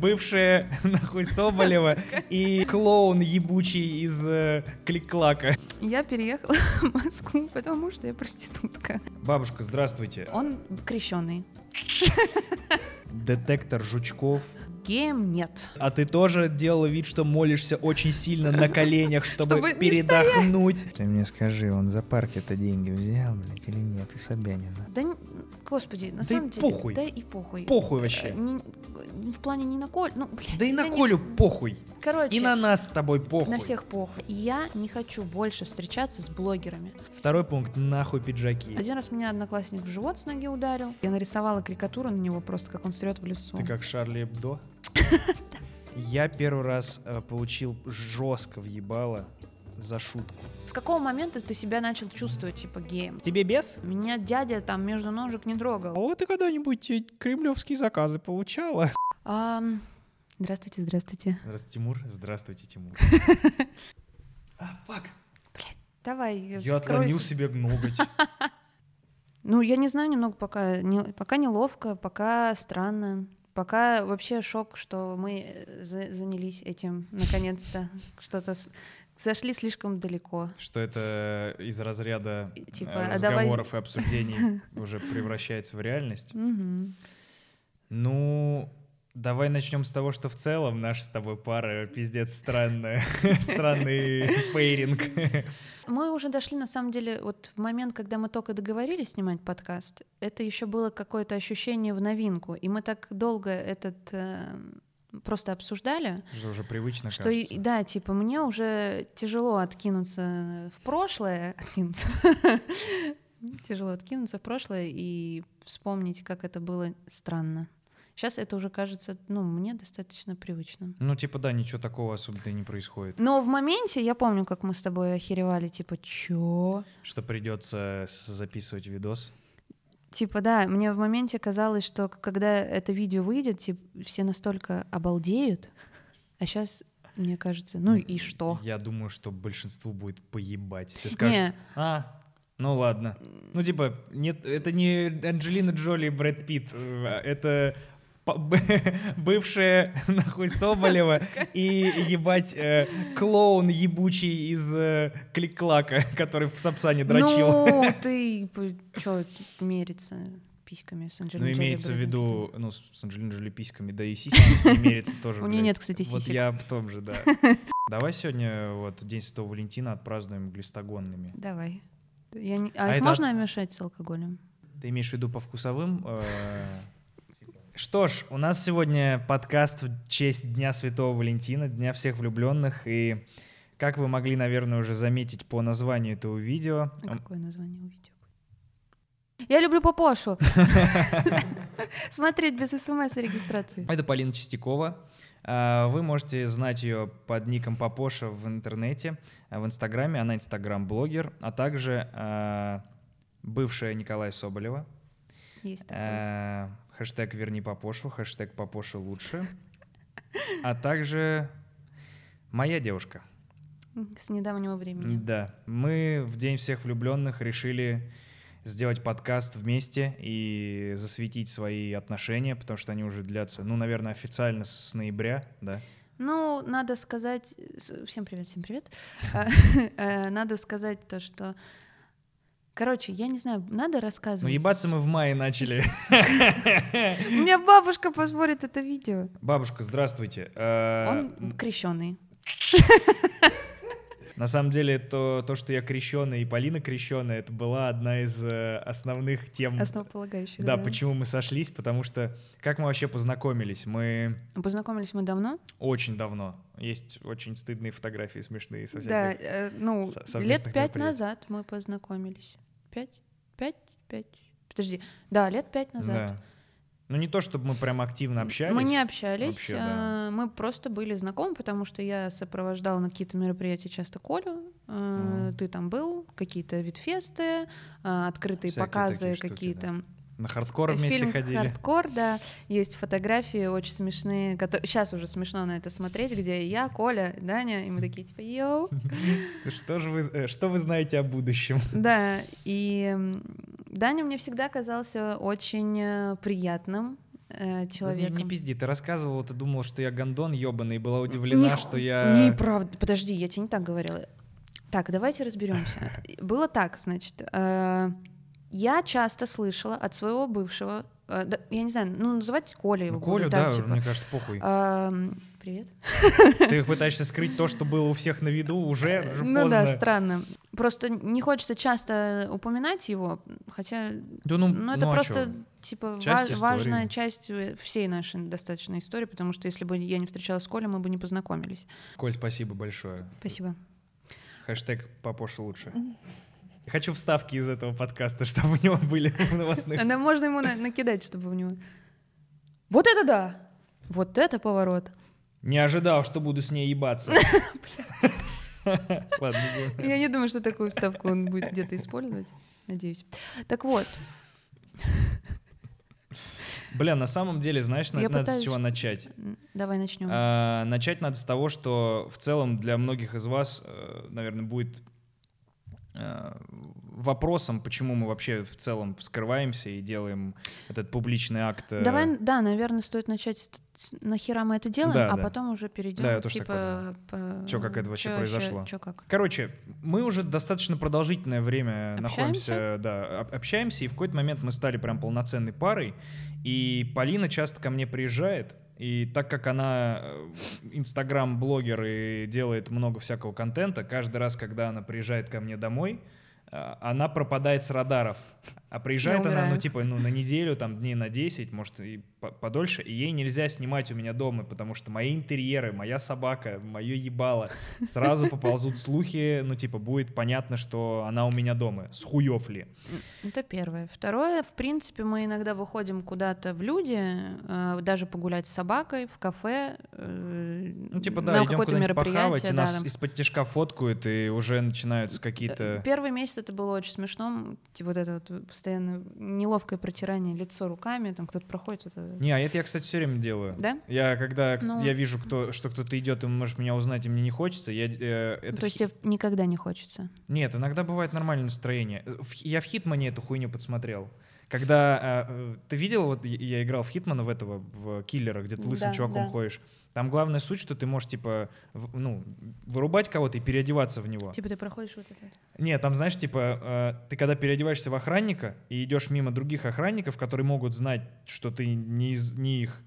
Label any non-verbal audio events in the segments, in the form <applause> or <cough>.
Бывшая, <laughs> нахуй, Соболева <laughs> и клоун ебучий из э, Клик-Клака. Я переехала <laughs> в Москву, потому что я проститутка. Бабушка, здравствуйте. Он крещеный. Детектор жучков. Геем нет. А ты тоже делала вид, что молишься очень сильно на коленях, чтобы, Чтобы передохнуть? Ты мне скажи, он за парки-то деньги взял, блядь, или нет, у Собянина? Да, господи, на Да самом деле... похуй. Да и похуй. Похуй Э, вообще. не- в плане не на Коль, ну, блядь. Да и на не- Колю похуй. Короче, И на нас с тобой похуй. на всех похуй. И Я не хочу больше встречаться с блогерами. Второй пункт, нахуй пиджаки. Один раз меня одноклассник в живот с ноги ударил. Я нарисовала карикатуру на него просто, как он стрет в лесу. Ты как Шарли Эбдо? <laughs> Я первый раз э, получил жестко въебало за шутку. С какого момента ты себя начал чувствовать, типа, геем? Тебе без? Меня дядя там между ножек не трогал. А вот ты когда-нибудь э, кремлевские заказы получала? Здравствуйте, здравствуйте. Здравствуйте, Тимур. Здравствуйте, Тимур. <laughs> А, фак. Давай, Я отломил себе ноготь. <laughs> Ну, я не знаю немного пока. Не, пока неловко, пока странно. Пока вообще шок, что мы э, за- занялись этим наконец-то. <laughs> Что-то зашли слишком далеко. Что это из разряда э, типа, а давай- разговоров и обсуждений уже превращается в реальность. Ну, давай начнем с того, что в целом наша с тобой пара пиздец странная. <laughs> Странный пейринг. Мы уже дошли, на самом деле, вот в момент, когда мы только договорились снимать подкаст, это еще было какое-то ощущение в новинку. И мы так долго этот э, просто обсуждали, Что уже привычно что, и- кажется. да, типа, мне уже тяжело откинуться в прошлое, <laughs> откинуться, тяжело откинуться в прошлое и вспомнить, как это было странно. Сейчас это уже кажется, ну, мне достаточно привычным. Ну, типа, да, ничего такого особенно и не происходит. Но в моменте я помню, как мы с тобой охеревали, типа, чё? Что придется записывать видос. Типа, да, мне в моменте казалось, что когда это видео выйдет, типа, все настолько обалдеют, а сейчас, мне кажется, ну и что? Я думаю, что большинству будет поебать. Ты скажешь, Не, а, ну ладно. Ну, типа, нет, это не Анджелина Джоли и Брэд Питт, э, это <laughs> бывшая, <laughs> нахуй, Соболева и, ебать, э, клоун ебучий из э, Клик-Клака, который в Сапсане дрочил. Ну, ты <laughs> что мериться письками с Ну, Анджелиной Джоли, имеется в виду, ну, с Анджелиной Джоли письками, да и сиськами с ней мерится тоже. У блядь. нет, кстати, Вот сисек. я в том же, да. Давай сегодня, вот, День Святого Валентина отпразднуем глистогонными. Давай. Я не- А, А их это можно мешать с алкоголем? Ты имеешь в виду по вкусовым? э, Что ж, у нас сегодня подкаст в честь Дня Святого Валентина, Дня всех влюбленных. И как вы могли, наверное, уже заметить по названию этого видео, А какое название у видео? Я люблю Попошу. <laughs> Смотреть без смс и регистрации. это Полина Чистякова. А, Вы можете знать ее под ником Папоша в интернете, а, в Инстаграме. Она Инстаграм-блогер, а также а, бывшая Николая Соболева. Есть такое. Э, Хэштег «Верни Папошу», хэштег «Папоша лучше», а также моя девушка. С недавнего времени. Да, мы в День всех влюбленных решили сделать подкаст вместе и засветить свои отношения, потому что они уже длятся, ну, наверное, официально с ноября, да. Ну, надо сказать... Всем привет, всем привет. А, <laughs> э, Надо сказать то, что... Короче, я не знаю, надо Ну, рассказывать. ебаться мы в мае начали. <laughs> У меня бабушка посмотрит это видео. Бабушка, здравствуйте. Э, Он крещеный. На самом деле, то, то, что я крещеный и Полина крещеная, это была одна из э, основных тем Основополагающий. Да, почему мы сошлись, потому что как мы вообще познакомились? Мы Познакомились мы давно. очень давно. Есть очень стыдные фотографии смешные со Да, всяких. э, ну, лет пять назад мы познакомились. Пять? Пять? Пять? Подожди. Да, лет пять назад. Да. Ну не то, чтобы мы прям активно общались. Мы не общались, Вообще, да. а, мы просто были знакомы, потому что я сопровождала на какие-то мероприятия часто Колю, Мгм. ты там был, какие-то витфесты, а, открытые Всякие показы штуки, какие-то. На хардкор вместе Фильм ходили. «Хардкор», да, есть фотографии очень смешные, которые... сейчас уже смешно на это смотреть, где я, Коля, Даня, и мы такие типа «Йоу». <laughs> Что же вы, э, что вы знаете о будущем? <laughs> Да, и Даня мне всегда казался очень э, приятным э, Не, человеком. не пизди, ты рассказывала, ты думала, что я гондон ебаный, и была удивлена, Не что я... Неправда. Подожди, я тебе не так говорила. Так, давайте разберемся. Было так, значит. э, Я часто слышала от своего бывшего, э, да, я не знаю, ну называть Коля его Ну, буду, Колю, так, да, типа. мне кажется, похуй. Эм, Привет. Ты пытаешься скрыть то, что было у всех на виду, уже, уже Ну поздно. да, странно. Просто не хочется часто упоминать его, хотя, Да ну, ну это ну, а просто чё? типа Часть ва- истории. важная часть э, всей нашей достаточно истории, потому что если бы я не встречалась с Колей, мы бы не познакомились. Коль, спасибо большое. Спасибо. Хэштег «Папоша лучше». Хочу вставки из этого подкаста, <laughs> чтобы у него были <laughs> в новостных. Она можно ему на- накидать, чтобы у него. Вот это да! Вот это поворот. Не ожидал, что буду с ней ебаться. <laughs> Ладно. Я не думаю, что такую вставку он будет где-то использовать. Надеюсь. Так вот, Бля, на самом деле, знаешь, на- Я надо с пытаюсь- чего начать. давай начнем. А, Начать надо с того, что в целом для многих из вас, э, наверное, будет вопросом, почему мы вообще в целом скрываемся и делаем этот публичный акт. э, Давай, да, наверное, стоит начать нахера мы это делаем, Да, а да. потом уже перейдем. Да, я тоже типа, по- Чё, как это вообще чё произошло? Чё как? Короче, мы уже достаточно продолжительное время Общаемся? находимся, да, об- общаемся, и в какой-то момент мы стали прям полноценной парой, и Полина часто ко мне приезжает, и так как она э, инстаграм-блогер и делает много всякого контента, каждый раз, когда она приезжает ко мне домой, э, она пропадает с радаров. А приезжает она, ну, типа, ну, на неделю, там, дней на 10, может, и по- подольше, и ей нельзя снимать у меня дома, потому что мои интерьеры, моя собака, мое ебало, сразу <laughs> поползут слухи, ну, типа, будет понятно, что она у меня дома. С хуев ли? Это первое. Второе, в принципе, мы иногда выходим куда-то в люди, э, даже погулять с собакой в кафе, э, Ну, типа, да, идем куда-нибудь похавать, и да, нас из-под тяжка фоткают, и уже начинаются Э, какие-то... Первый месяц это было очень смешно. Типа вот это вот постоянно неловкое протирание лицо руками, там кто-то проходит. Вот это. Не, а это я, кстати, все время делаю. Да? Я когда Ну. я вижу, кто, что кто-то идет, и может меня узнать, и мне не хочется, я э, это То есть хи- тебе никогда не хочется. Нет, иногда бывает нормальное настроение. Э, Я в Хитмане эту хуйню подсмотрел. Когда э, э, ты видел, вот я- я играл в Хитмана в этого, в киллера, где ты лысым Да, чуваком да. ходишь. Там главная суть, что ты можешь, типа, в- ну, вырубать кого-то и переодеваться в него. Типа ты проходишь вот это. Нет, там, знаешь, типа, э, ты когда переодеваешься в охранника и идешь мимо других охранников, которые могут знать, что ты не, из, не их,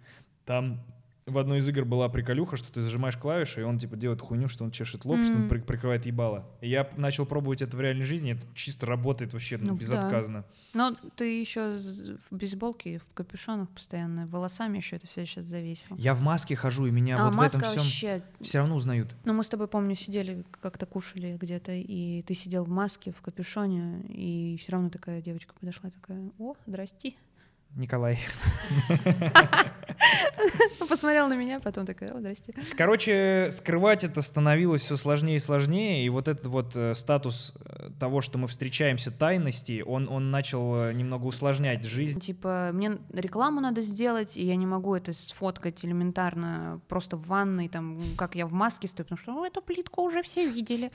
там в одной из игр была приколюха, что ты зажимаешь клавиши, и он, типа, делает хуйню, что он чешет лоб, что он при- прикрывает ебало. И я начал пробовать это в реальной жизни, это чисто работает вообще ну, Ну, безотказно. Но ты еще в бейсболке, в капюшонах постоянно, волосами еще это все сейчас завесил. Я в маске хожу, и меня а вот в этом всем вообще... все равно узнают. Ну, мы с тобой, помню, сидели, как-то кушали где-то, и ты сидел в маске, в капюшоне, и все равно такая девочка подошла, такая, о, здрасти. Николай. <laughs> Посмотрела на меня, потом такая, о, здрасте. Короче, скрывать это становилось все сложнее и сложнее, и вот этот вот э, статус э, того, что мы встречаемся тайности, он, он начал э, немного усложнять жизнь. Типа, мне рекламу надо сделать, и я не могу это сфоткать элементарно просто в ванной, там, как я в маске стою, потому что «О, эту плитку уже все видели.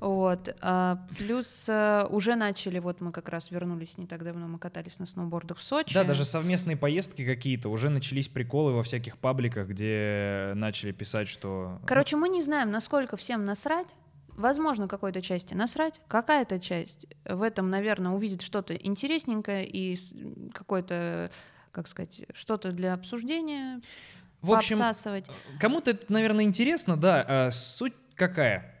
Вот. А, плюс уже начали, вот мы как раз вернулись не так давно, мы катались на сноубордах в Сочи. Да, даже совместные поездки какие-то, уже начались приколы во всяких пабликах, где начали писать, что... Короче, мы не знаем, насколько всем насрать. Возможно, какой-то части насрать. Какая-то часть в этом, наверное, увидит что-то интересненькое и какое-то, как сказать, что-то для обсуждения, в общем, кому-то это, наверное, интересно, да. а суть какая?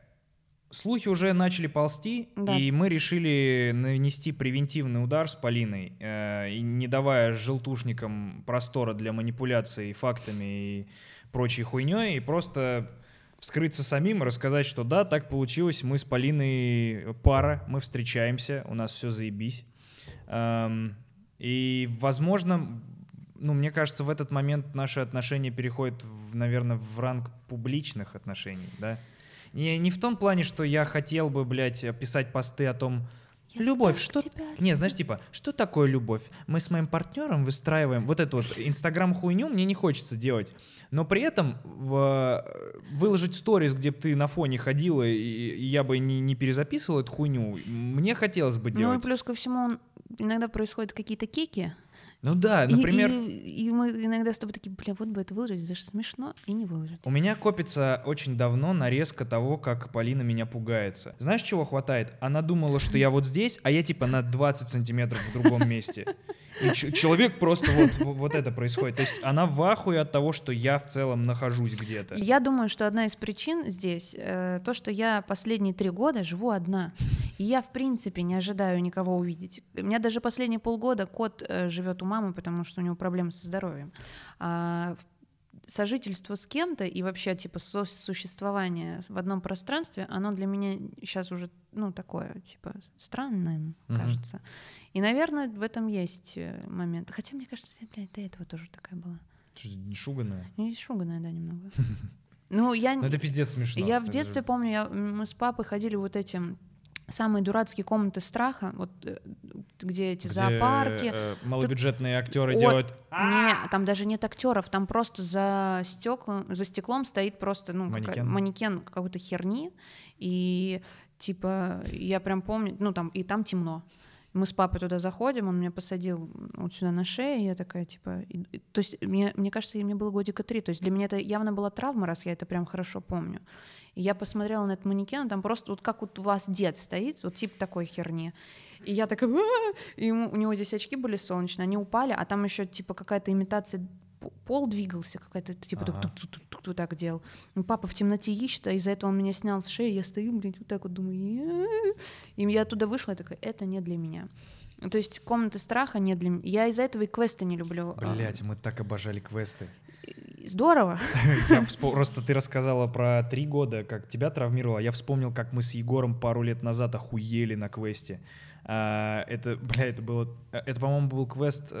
Слухи уже начали ползти, Да. и мы решили нанести превентивный удар с Полиной, э, и не давая желтушникам простора для манипуляций фактами и прочей хуйней, и просто вскрыться самим, рассказать, что да, так получилось, мы с Полиной пара, мы встречаемся, у нас все заебись. Эм, и, возможно, ну, мне кажется, в этот момент наши отношения переходят, в, наверное, в ранг публичных отношений, да? Не, не в том плане, что я хотел бы, блядь, писать посты о том, Я любовь, что... тебя Не, знаешь, типа, что такое любовь? Мы с моим партнером выстраиваем вот эту вот инстаграм-хуйню, мне не хочется делать. Но при этом в- выложить сторис, где бы ты на фоне ходила, и, я бы не, не перезаписывал эту хуйню, мне хотелось бы Ну и делать. плюс ко всему, он- иногда происходят какие-то кики, Ну да, И- например, И, и мы иногда с тобой такие, бля, вот бы это выложить, это же смешно, и не выложить. у меня копится очень давно нарезка того, как Полина меня пугается. Знаешь, чего хватает? Она думала, что я вот здесь, а я типа на 20 сантиметров в другом месте. И человек просто вот, вот это происходит. То есть она в ахуе от того, что я в целом нахожусь где-то. Я думаю, что одна из причин здесь э, то, что я последние три года живу одна. И я, в принципе, не ожидаю никого увидеть. У меня даже последние полгода кот э, живет у мамы, потому что у него проблемы со здоровьем. А сожительство с кем-то и вообще типа существование в одном пространстве, оно для меня сейчас уже ну такое типа странное, Мгм. кажется. И, наверное, в этом есть э, момент. Хотя мне кажется, я, блядь, до этого тоже такая была. Не шуганая? И шуганая, да, немного. <laughs> Ну, я, Ну это пиздец смешно. я в детстве помню, я- мы с папой ходили вот эти самые дурацкие комнаты страха, вот э, где эти где, зоопарки. э, малобюджетные актеры Вот. делают... Не, там даже нет актеров, там просто за стеклом, за стеклом стоит просто ну какая- Манекен. манекен какой-то херни, и типа я прям помню, ну там и там темно. Мы с папой туда заходим, он меня посадил вот сюда на шею, и я такая, типа... и- то есть мне, мне кажется, мне было годика три. То есть для меня это явно была травма, раз я это прям хорошо помню. И я посмотрела на этот манекен, там просто вот как вот у вас дед стоит, вот типа такой херни. И я такая, и ему, у него здесь очки были солнечные, они упали, а там еще типа какая-то имитация пол двигался, какая-то типа Ага. вот так делал. И папа в темноте ищет, а из-за этого он меня снял с шеи, я стою, блядь, вот так вот думаю. И я оттуда вышла, я такая, это не для меня. То есть комнаты страха не для меня. Я из-за этого и квесты не люблю. А, Блять, мы так обожали квесты. Здорово. <laughs> Я вспом- Просто ты рассказала про три года, как тебя травмировало. Я вспомнил, как мы с Егором пару лет назад охуели на квесте. А, Это, бля, это было... Это, по-моему, был квест...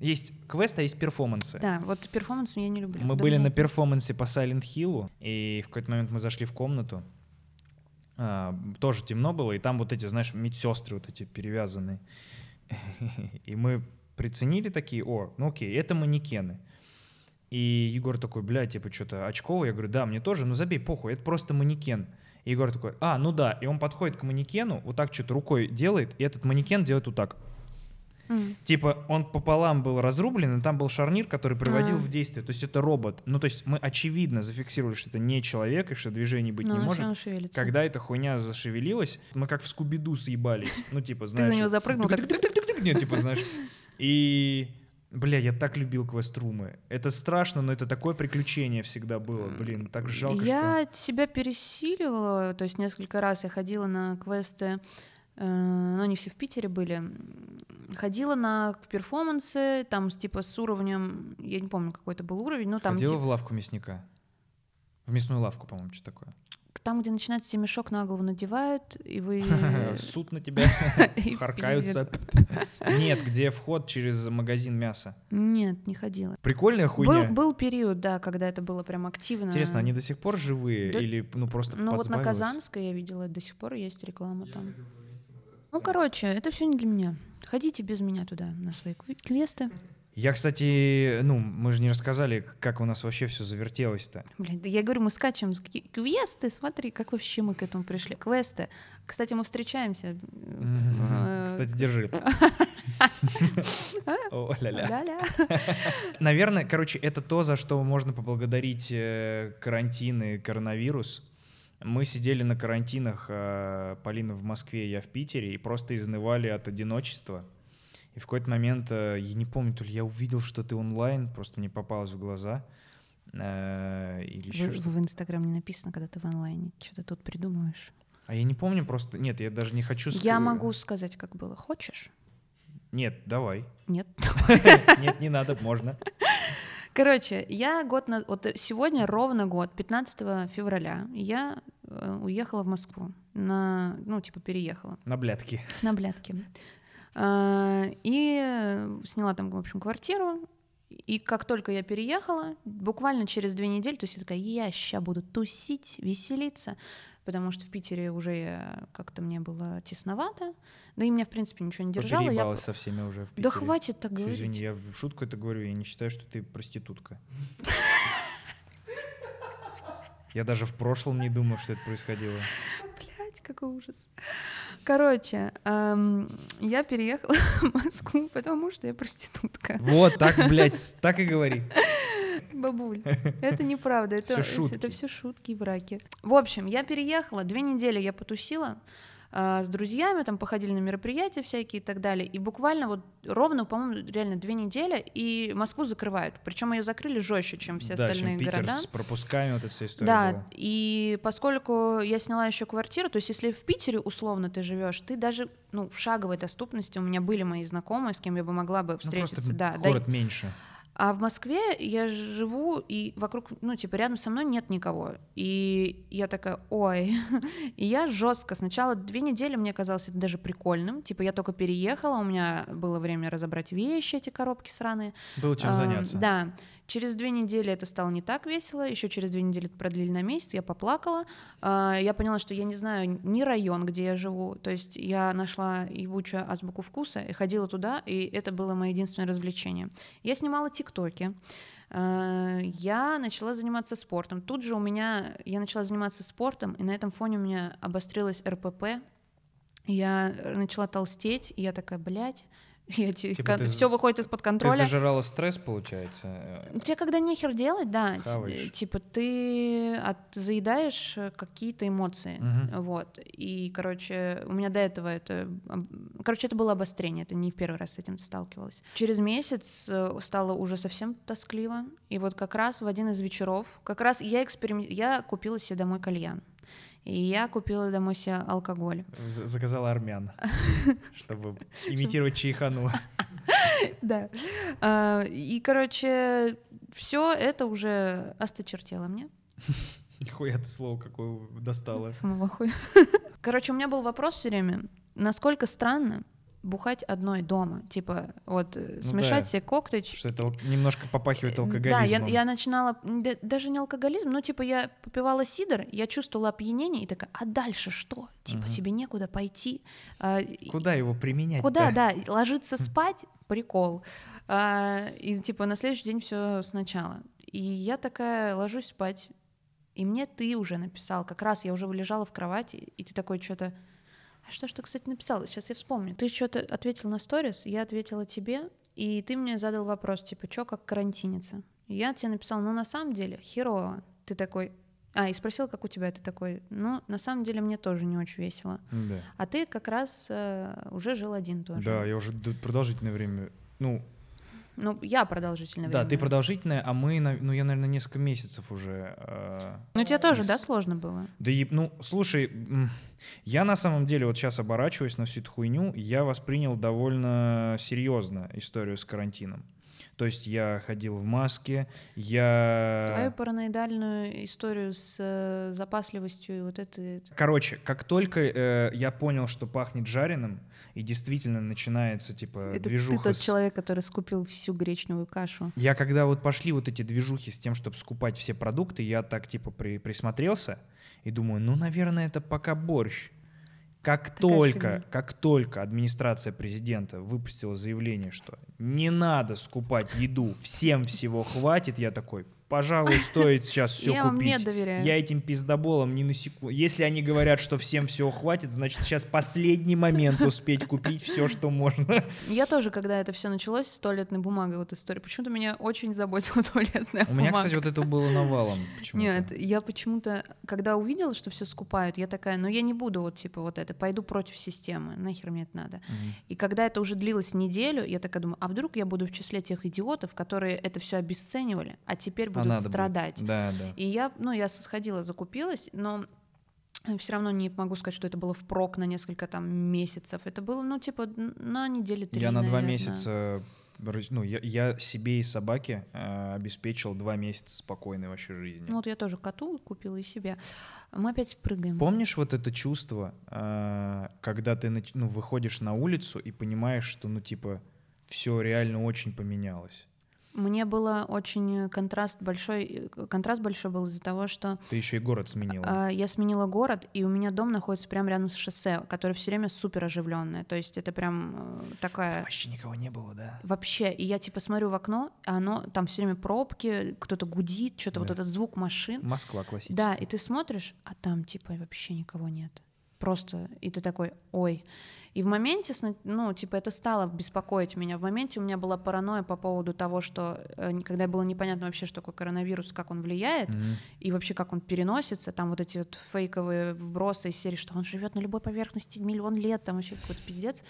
Есть квест, а есть перформансы. Да, вот перформанс я не люблю. Мы Да были на перформансе по Silent Hill, и в какой-то момент мы зашли в комнату. А, тоже темно было, и там вот эти, знаешь, медсестры вот эти перевязанные. <laughs> И мы приценили такие, о, ну окей, это манекены. И Егор такой, бля, типа, что-то очковый. Я говорю, да, мне тоже, ну забей, похуй, это просто манекен. И Егор такой, а, ну да. И он подходит к манекену, вот так что-то рукой делает, и этот манекен делает вот так. М. Типа он пополам был разрублен, и там был шарнир, который приводил А. в действие. То есть это робот. Ну, то есть мы очевидно зафиксировали, что это не человек, и что движений быть Но не она всё может. шевелится. Когда эта хуйня зашевелилась, мы как в Скуби-Ду съебались. Ну, типа, Ты знаешь... за него запрыгнул, так Нет, типа, знаешь... И... Бля, я так любил квеструмы. Это страшно, но это такое приключение всегда было. Блин, так жалко, я себя пересиливала, то есть несколько раз я ходила на квесты, но они все в Питере были. Ходила на перформансы, там с, типа с уровнем, я не помню, какой это был уровень, но там, Ходила типа, в лавку мясника? В мясную лавку, по-моему, что такое. там, где начинается тебе мешок на голову надевают, и вы... <laughs> Суд на тебя <laughs> <laughs> харкаются. Нет, где вход через магазин мяса. Нет, не ходила. Прикольная Был, хуйня. был период, да, когда это было прям активно. Интересно, они до сих пор живые Да- или ну просто Ну вот на? Казанской я видела, до сих пор есть реклама там. Ну, короче, это все не для меня. Ходите без меня туда, на свои кве- квесты. Я, кстати, ну, мы же не рассказали, как у нас вообще все завертелось-то. Блин, да я говорю, мы скачем квесты, смотри, как вообще мы к этому пришли. Квесты. Кстати, мы встречаемся. э, Кстати, держи. <laughs> А? Ля-ля. Наверное, короче, это то, за что можно поблагодарить э, карантин и коронавирус. Мы сидели на карантинах, э, Полина в Москве, я в Питере, и просто изнывали от одиночества. И в какой-то момент, э, я не помню, то ли я увидел, что ты онлайн, просто мне попалось в глаза. э, Или еще В, что-то. в Инстаграм не написано, когда ты в онлайне. Что ты тут придумываешь? А я не помню просто. Нет, я даже не хочу... ск- Я могу сказать, как было. Хочешь? Нет, давай. Нет. <laughs> Нет, не надо, можно. Короче, я год на... Вот сегодня ровно год, 15 февраля, я э, уехала в Москву. На... Ну, типа, переехала. На блядки. на блядке. А, И сняла там, в общем, квартиру. И как только я переехала, буквально через две недели, то есть я такая, я ща буду тусить, веселиться, потому что в Питере уже я- как-то мне было тесновато, да и меня, в принципе, ничего не держало. Я... Со всеми уже в Питере. Да хватит так Всё, говорить. Извини, я в шутку это говорю, я не считаю, что ты проститутка. Я даже в прошлом не думал, что это происходило. Блять, какой ужас. Короче, эм, я переехала <laughs> в Москву, потому что я проститутка. Вот, так, блядь, так и говори. Бабуль, <laughs> это неправда, это, Всё шутки. это все шутки и браки. В общем, я переехала, две недели я потусила а, с друзьями, там походили на мероприятия всякие и так далее, и буквально вот ровно, по-моему, реально две недели, и Москву закрывают, причем ее закрыли жестче, чем все да, остальные чем Питер города. с пропусками, вот эта вся история Да, была. и поскольку я сняла еще квартиру, то есть если в Питере условно ты живешь, ты даже ну, в шаговой доступности у меня были мои знакомые, с кем я бы могла бы Ну, встретиться. просто да, да, город меньше. А в Москве я живу, и вокруг, ну, типа, рядом со мной нет никого. И я такая, ой. <laughs> И я жестко. Сначала две недели мне казалось это даже прикольным. Типа, я только переехала, у меня было время разобрать вещи, эти коробки сраные. Было чем заняться. Да. Через две недели это стало не так весело, еще через две недели продлили на месяц, я поплакала. А, Я поняла, что я не знаю ни район, где я живу. То есть я нашла ебучую азбуку вкуса и ходила туда, и это было мое единственное развлечение. Я снимала тиктоки. А, Я начала заниматься спортом. Тут же у меня я начала заниматься спортом, и на этом фоне у меня обострилась РПП. Я начала толстеть, и я такая, блядь, я Типа ты все выходит из-под Ты контроля. зажирала стресс, получается. э, Тебе когда нехер делать, да, Хаваешь. типа ты от, заедаешь э, какие-то эмоции, Мгм. вот. И, короче, у меня до этого это, короче, это было обострение, это не в первый раз с этим сталкивалась. Через месяц э, стало уже совсем тоскливо, и вот как раз в один из вечеров, как раз я эксперим... я купила себе домой кальян. И я купила домой себе алкоголь. Заказала армян, <laughs> чтобы имитировать чайхану. <laughs> Да. А, И, короче, все это уже осточертело мне. <laughs> Нихуя ты слово какое достала. Самого хуя. Короче, у меня был вопрос все время, насколько странно бухать одной дома. Типа, вот э, Ну смешать да. себе коктейл. Что это немножко попахивает Э, Да, алкоголизмом. я, я начинала, да- даже не алкоголизм, но типа я попивала сидр, я чувствовала опьянение и такая, а дальше что? Типа Мгм. тебе некуда пойти. А, Куда его применять? Куда, да, <laughs> ложиться спать, прикол. А, и типа на следующий день все сначала. И я такая ложусь спать, и мне ты уже написал, как раз я уже лежала в кровати, и ты такой что-то, а что ж ты, кстати, написал? Сейчас я вспомню. Ты что-то ответил на сторис, я ответила тебе, и ты мне задал вопрос, типа, что как карантиниться? Я тебе написала, ну на самом деле херово. Ты такой, а, и спросил, как у тебя, ты такой, ну, на самом деле мне тоже не очень весело. Да. А ты как раз э, уже жил один тоже. Да, я уже продолжительное время. Ну, Ну, я продолжительное да, время. ты продолжительное, а мы, ну, я, наверное, несколько месяцев уже. э, Ну, тебе тоже, с- да, сложно было? Да, и, ну, слушай, я на самом деле вот сейчас оборачиваюсь на всю эту хуйню, я воспринял довольно серьезно историю с карантином. То есть я ходил в маске, я... Твою параноидальную историю с э, запасливостью и вот это... это- Короче, как только э, я понял, что пахнет жареным, и действительно начинается, типа, Это ты движуха тот с- человек, который скупил всю гречневую кашу. Я когда вот пошли вот эти движухи с тем, чтобы скупать все продукты, я так типа при- присмотрелся и думаю, ну, наверное, это пока борщ. Как Такая только, фигня. как только администрация президента выпустила заявление, что не надо скупать еду, всем всего хватит, я такой, пожалуй, стоит сейчас все <laughs> я вам не купить. доверяю. Я этим пиздоболам ни на секунду. Если они говорят, что всем всего хватит, значит сейчас последний момент успеть купить все, что можно. <laughs> Я тоже, когда это все началось с туалетной бумагой, вот история, почему-то меня очень заботила <laughs> туалетная У бумага. меня, кстати, вот это было навалом. Нет, я почему-то, когда увидела, что все скупают, я такая, ну я не буду вот типа вот это, пойду против системы, нахер мне это надо. И когда это уже длилось неделю, я такая думаю, а вдруг я буду в числе тех идиотов, которые это все обесценивали, а теперь А будут будет. страдать. Да, да. И я, ну, я сходила, закупилась, но все равно не могу сказать, что это было впрок на несколько там месяцев. Это было, ну, типа, на недели три, Я на два месяца, ну, я, я себе и собаке э, обеспечил два месяца спокойной вообще жизни. Ну, вот я тоже коту купила и себе. Мы опять прыгаем. Помнишь вот это чувство, э, когда ты ну, выходишь на улицу и понимаешь, что, ну, типа, все реально очень поменялось? Мне было очень контраст большой, э, контраст большой был из-за того, что Ты еще и город сменила. а, я сменила город, и у меня дом находится прямо рядом с шоссе, которое все время супер оживленное. То есть это прям э, такая Вообще никого не было, да? Вообще, и я типа смотрю в окно, а оно там все время пробки, кто-то гудит, что-то вот Да. этот звук машин. Москва классическая. Да, и ты смотришь, а там типа вообще никого нет. Просто, и ты такой, ой. И в моменте, ну, типа, это стало беспокоить меня. В моменте у меня была паранойя по поводу того, что э, когда было непонятно вообще, что такое коронавирус, как он влияет, Мгм. и вообще как он переносится, там вот эти вот фейковые вбросы из серии, что он живет на любой поверхности миллион лет, там вообще какой-то пиздец.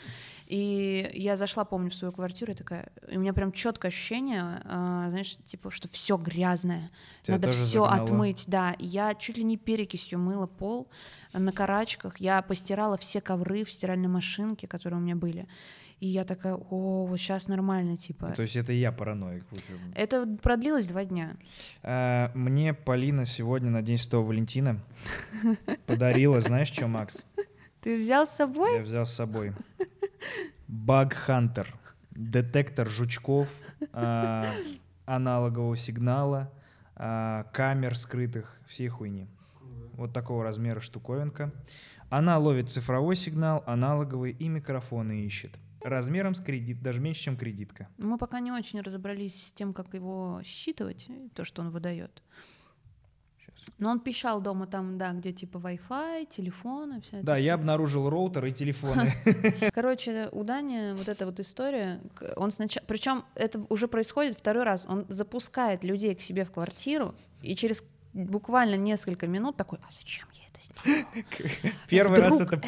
И я зашла, помню, в свою квартиру и такая, и у меня прям четкое ощущение, а, знаешь, типа, что все грязное, Тебя надо все загнало? отмыть, да. Я чуть ли не перекисью мыла пол на карачках, я постирала все ковры в стиральной машинке, которые у меня были. И я такая, о, вот сейчас нормально, типа. То есть это я параноик. Это продлилось два дня. А, Мне Полина сегодня на День Святого Валентина подарила, знаешь, что, Макс? <laughs> Ты взял с собой? Я взял с собой. Баг Хантер. Детектор жучков, а, аналогового сигнала, а, камер скрытых, всей хуйни. Вот такого размера штуковинка. Она ловит цифровой сигнал, аналоговый и микрофоны ищет. Размером с кредит, даже меньше, чем кредитка. Мы пока не очень разобрались с тем, как его считывать, то, что он выдает. Но он пищал дома там, да, где типа Wi-Fi, телефоны, вся Да, я штука. обнаружил роутер и телефоны. <laughs> Короче, у Дани вот эта вот история, он сначала, причем это уже происходит второй раз, он запускает людей к себе в квартиру и через буквально несколько минут такой, а зачем я это сделал? <laughs> Первый раз это,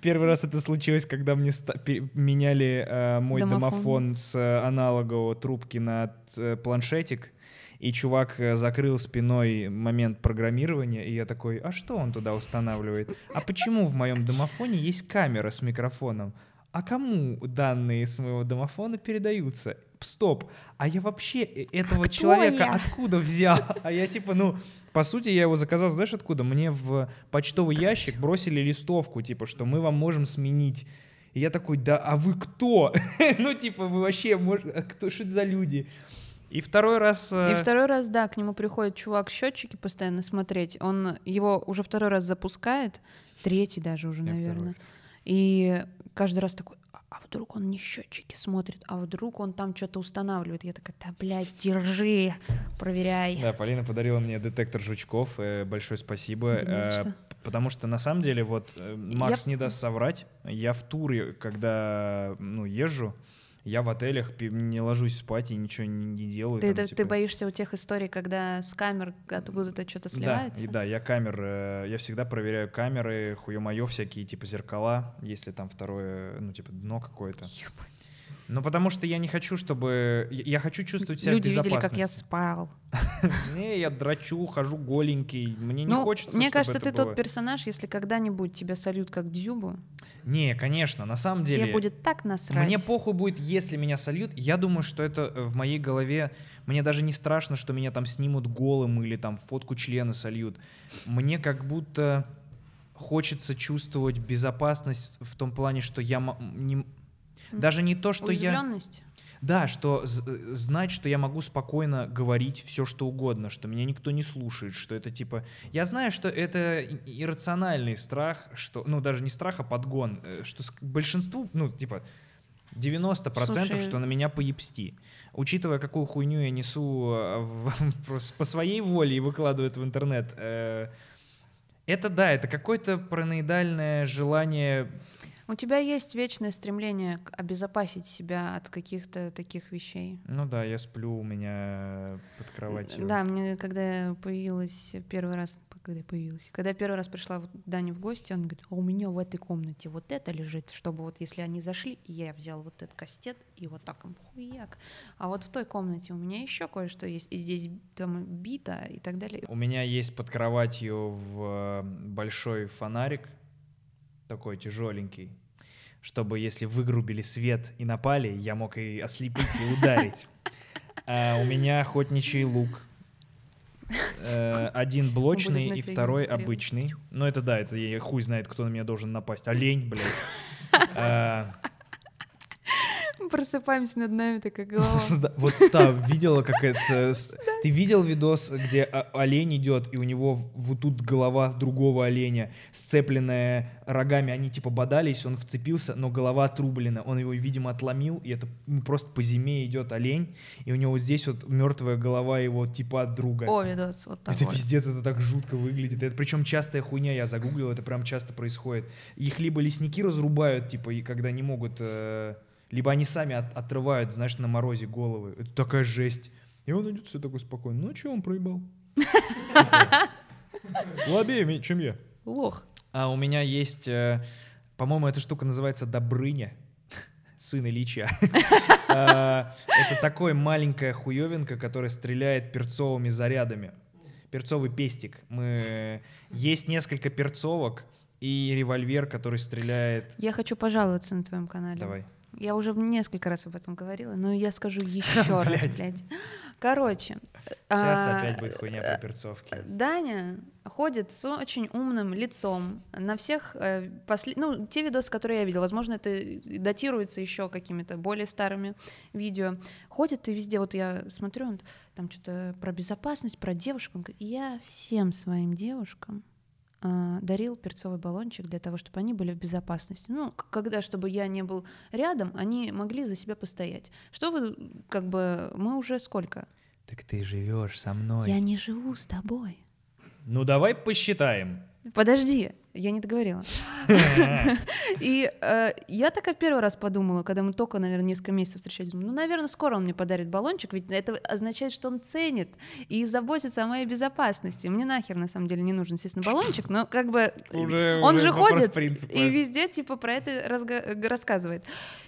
Первый раз это случилось, когда мне ста- меняли э, мой Домофон. домофон, с э, аналогового трубки на т- планшетик, и чувак э, закрыл спиной момент программирования, и я такой, а что он туда устанавливает? А почему в моем домофоне есть камера с микрофоном? А кому данные с моего домофона передаются? Стоп, а я вообще э- этого кто человека я? откуда взял? А я типа, ну, по сути, я его заказал, знаешь, откуда? Мне в почтовый ящик бросили листовку, типа, что мы вам можем сменить. И я такой, да, а вы кто? <laughs> ну, типа, вы вообще, мож- а кто, что это за люди? И второй раз... И э, второй раз, да, к нему приходит чувак счетчики постоянно смотреть. Он его уже второй раз запускает, третий даже уже, я второй. наверное. И каждый раз такой, а, вдруг он не счетчики смотрит, а вдруг он там что-то устанавливает. Я такая, да, блядь, держи, проверяй. Да, Полина подарила мне детектор жучков. э, большое спасибо. Да Э, что. Потому что на самом деле, вот э, Макс не даст соврать. Я в туре, когда ну, езжу, я в отелях не ложусь спать и ничего не, делаю. Ты, там, ты- ты типа, боишься у тех историй, когда с камер откуда-то что-то Да, сливается? и да, я камер, э, я всегда проверяю камеры, хуё-моё, всякие типа зеркала, если там второе, ну типа дно какое-то. Ну потому что я не хочу, чтобы... Я хочу чувствовать себя Люди в видели, как безопасности. я спал. <laughs> Не, я драчу, хожу голенький, мне не ну, хочется, мне кажется, это ты тот персонаж, если когда-нибудь тебя сольют как дзюбу, Не, конечно, на самом деле... тебе будет так насрать. Мне похуй будет, если меня сольют. Я думаю, что это э, в моей голове. Мне даже не страшно, что меня там снимут голым или там фотку члена сольют. Мне как будто хочется чувствовать безопасность в том плане, что я не, даже не то, что я? Да, что э, знать, что я могу спокойно говорить все, что угодно, что меня никто не слушает, что это типа, я знаю, что это иррациональный страх, что, ну даже не страх, а подгон, э, что большинству, ну типа 90% Слушай, что на меня поебсти. Учитывая, какую хуйню я несу э, в- по своей воле и выкладываю в интернет, э, это да, это какое-то параноидальное желание У тебя есть вечное стремление обезопасить себя от каких-то таких вещей. Ну да, я сплю у меня под кроватью. Да, мне когда появилась первый раз, когда появилась, когда первый раз пришла вот к Дане в гости, он говорит, а у меня в этой комнате вот это лежит, чтобы вот если они зашли, и я взял вот этот кастет и вот так им хуяк. А вот в той комнате у меня еще кое-что есть, и здесь там бита и так далее. У меня есть под кроватью в э, большой фонарик, такой тяжеленький, чтобы если выгрубили свет и напали, я мог и ослепить и ударить. А <laughs> у меня охотничий лук. Э, <laughs> Один блочный и второй обычный. Ну это да, это я хуй знает, кто на меня должен напасть. Олень, блядь. <laughs> А, Просыпаемся над нами такая голова. Вот та видела, как это... Ты видел видос, где олень идет, и у него вот тут голова другого оленя, сцепленная рогами, они типа бодались, он вцепился, но голова отрублена, он его, видимо, отломил, и это ну, просто по зиме идет олень, и у него вот здесь вот мертвая голова его типа от друга. О, видос, вот Это такой. пиздец, это так жутко выглядит. Это причем частая хуйня, я загуглил, это прям часто происходит. Их либо лесники разрубают, типа, и когда не могут, э, либо они сами от- отрывают, знаешь, на морозе головы. Это такая жесть. И он идет все такой спокойно. Ну, что он проебал? <laughs> Слабее, чем я. Лох. А у меня есть, э, по-моему, эта штука называется Добрыня. Сын Ильича. А, <laughs> Это такой маленькая хуевинка, которая стреляет перцовыми зарядами. Перцовый пестик. Мы... Есть несколько перцовок и револьвер, который стреляет... Я хочу пожаловаться на твоем канале. Давай. Я уже несколько раз об этом говорила, но я скажу <laughs> еще раз, Блядь. Короче. Сейчас а, опять будет хуйня про перцовки. Даня ходит с очень умным лицом на всех, э, после- ну, те видосы, которые я видела, возможно, это датируется еще какими-то более старыми видео. Ходит и везде, вот я смотрю, он там что-то про безопасность, про девушек. Он говорит, я всем своим девушкам дарил перцовый баллончик для того, чтобы они были в безопасности. Ну, когда, чтобы я не был рядом, они могли за себя постоять. Что вы, как бы, мы уже сколько? Так ты живешь со мной. Я не живу с тобой. Ну давай посчитаем. Подожди, я не договорила. <laughs> <laughs> И э, я такая первый раз подумала, когда мы только, наверное, несколько месяцев встречались, ну, наверное, скоро он мне подарит баллончик, ведь это означает, что он ценит и заботится о моей безопасности. Мне нахер, на самом деле, не нужен, естественно, баллончик, но как бы Уже- он уже же ходит принципа. и везде, типа, про это э, рассказывает.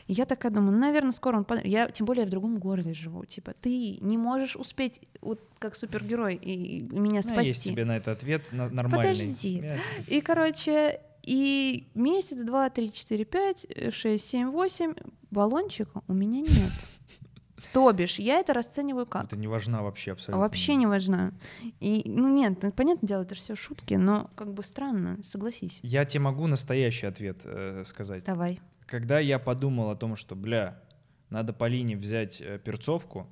И я такая думаю, ну, наверное, скоро он подарит. Я, тем более, я в другом городе живу. Типа, ты не можешь успеть, вот как супергерой, и, и меня Ну, спасти. есть тебе на это ответ на- нормальный. Подожди. Я- И, короче, и месяц, два, три, четыре, пять, э, шесть, семь, восемь баллончика у меня нет. То бишь, я это расцениваю как? Это не важна вообще абсолютно. Вообще не важно. И, ну нет, ну, понятное дело, это же все шутки, но как бы странно, согласись. Я тебе могу настоящий ответ э, сказать. Давай. Когда я подумал о том, что, бля, надо Полине взять э, перцовку,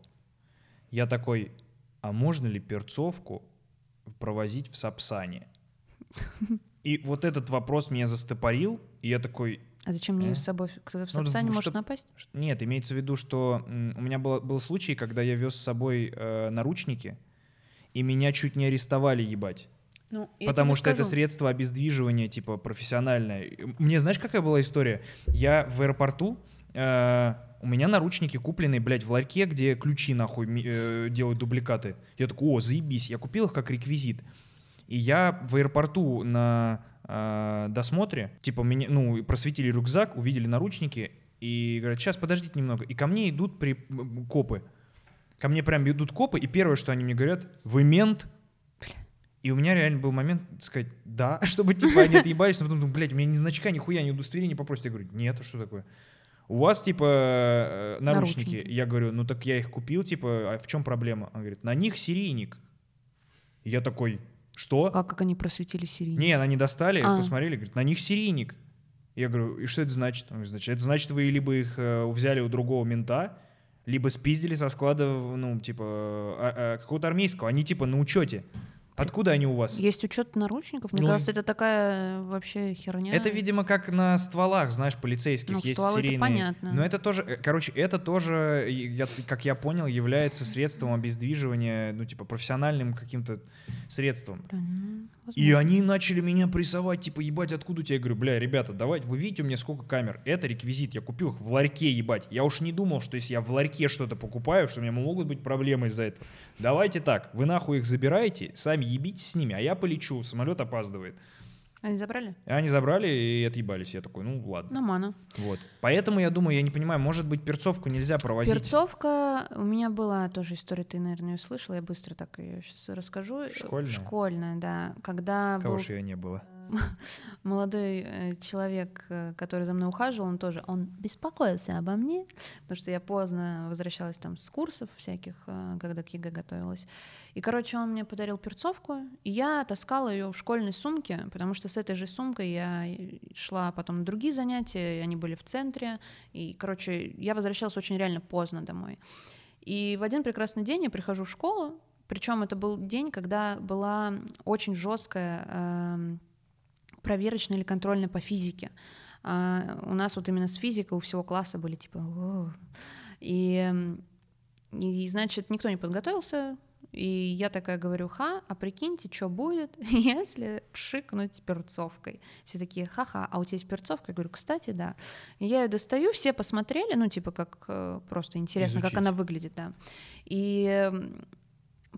я такой, а можно ли перцовку провозить в Сапсане? <laughs> И вот этот вопрос меня застопорил, и я такой, А зачем мне Э? с собой? Кто-то в Ну, Сапсане в- может чтоб- напасть? Ш- Нет, имеется в виду, что у меня было, был случай, когда я вез с собой э, наручники, и меня чуть не арестовали, ебать. Ну, Потому что это скажу. средство обездвиживания, типа, профессиональное. Мне знаешь, какая была история? Я в аэропорту, э, у меня наручники купленные, блядь, в ларьке, где ключи, нахуй, э, делают дубликаты. Я такой, о, заебись, я купил их как реквизит. И я в аэропорту на э, досмотре, типа, меня, ну, просветили рюкзак, увидели наручники, и говорят, сейчас, подождите немного. И ко мне идут при, копы. Ко мне прям идут копы, и первое, что они мне говорят, вы мент? И у меня реально был момент сказать «да», <laughs> чтобы типа они отъебались, но потом думаю, блядь, у меня ни значка, нихуя, ни удостоверения попросят. Я говорю, нет, а что такое? У вас, типа, э, наручники. Наручники. Я говорю, ну так я их купил, типа, а в чем проблема? Он говорит, на них серийник. Я такой, что? Как, как они просветили Сирию? Не, они достали, А. посмотрели, говорят, на них серийник. Я говорю, и что это значит? Он говорит, значит, это значит, вы либо их э, взяли у другого мента, либо спиздили со склада, ну, типа, а- а, какого-то армейского. Они, типа, на учете. Откуда они у вас? Есть учет наручников? Мне Ну, кажется, это такая э, вообще херня. Это, видимо, как на стволах, знаешь, полицейских Ну, есть стволы-то серийные. понятно. Но это тоже, э, короче, это тоже, и я- как я понял, является средством обездвиживания, ну, типа, профессиональным каким-то средством. Ну, И возможно. они начали меня прессовать, типа, ебать, откуда у тебя? Я говорю, бля, ребята, давайте, вы видите у меня сколько камер? Это реквизит, я купил их в ларьке, ебать. Я уж не думал, что если я в ларьке что-то покупаю, что у меня могут быть проблемы из-за этого. Давайте так, вы нахуй их забираете, сами ебитесь с ними, а я полечу, самолет опаздывает. Они забрали? И они забрали и отъебались. Я такой, ну ладно. Нормально. Вот. Поэтому я думаю, я не понимаю, может быть, перцовку нельзя провозить. Перцовка, у меня была тоже история, ты, наверное, ее слышала, я быстро так ее сейчас расскажу. Школьная? Школьная, да. Когда Кого был ж ее не было. <laughs> молодой э, человек, э, который за мной ухаживал, он тоже, он беспокоился обо мне, потому что я поздно возвращалась там с курсов всяких, э, когда к ЕГЭ готовилась. И, короче, он мне подарил перцовку, и я таскала ее в школьной сумке, потому что с этой же сумкой я шла потом на другие занятия, и они были в центре, и, короче, я возвращалась очень реально поздно домой. И в один прекрасный день я прихожу в школу, Причем это был день, когда была очень жесткая проверочная или контрольная по физике. А у нас вот именно с физикой у всего класса были типа... О". И, и, значит, никто не подготовился, и я такая говорю, ха, а прикиньте, что будет, <laughs> если пшикнуть перцовкой. Все такие, ха-ха, а у тебя есть перцовка? Я говорю, кстати, да. И я ее достаю, все посмотрели, ну, типа, как э, просто интересно, Изучить. как она выглядит, да. И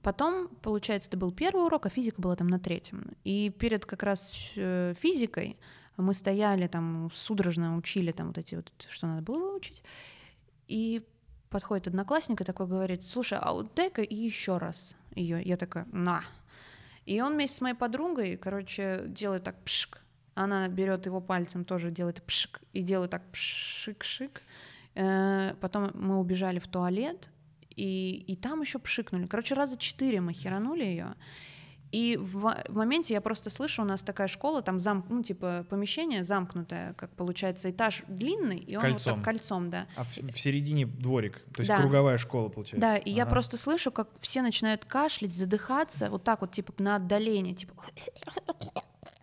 потом, получается, это был первый урок, а физика была там на третьем. И перед как раз э, физикой мы стояли там, судорожно учили там вот эти вот, что надо было выучить. И подходит одноклассник и такой говорит, слушай, а вот дай-ка еще раз ее. Я такая, на. И он вместе с моей подругой, короче, делает так пшик. Она берет его пальцем, тоже делает пшик, и делает так пшик-шик. Э, Потом мы убежали в туалет, и, и там еще пшикнули. Короче, раза четыре мы херанули ее. И в, в моменте я просто слышу, у нас такая школа, там зам, ну, типа помещение замкнутое, как получается, этаж длинный, и он вот Кольцом. так кольцом, да. А в, в середине дворик, то есть Да. круговая школа получается. Да, и я Ага. просто слышу, как все начинают кашлять, задыхаться, вот так вот, типа, на отдаление, типа,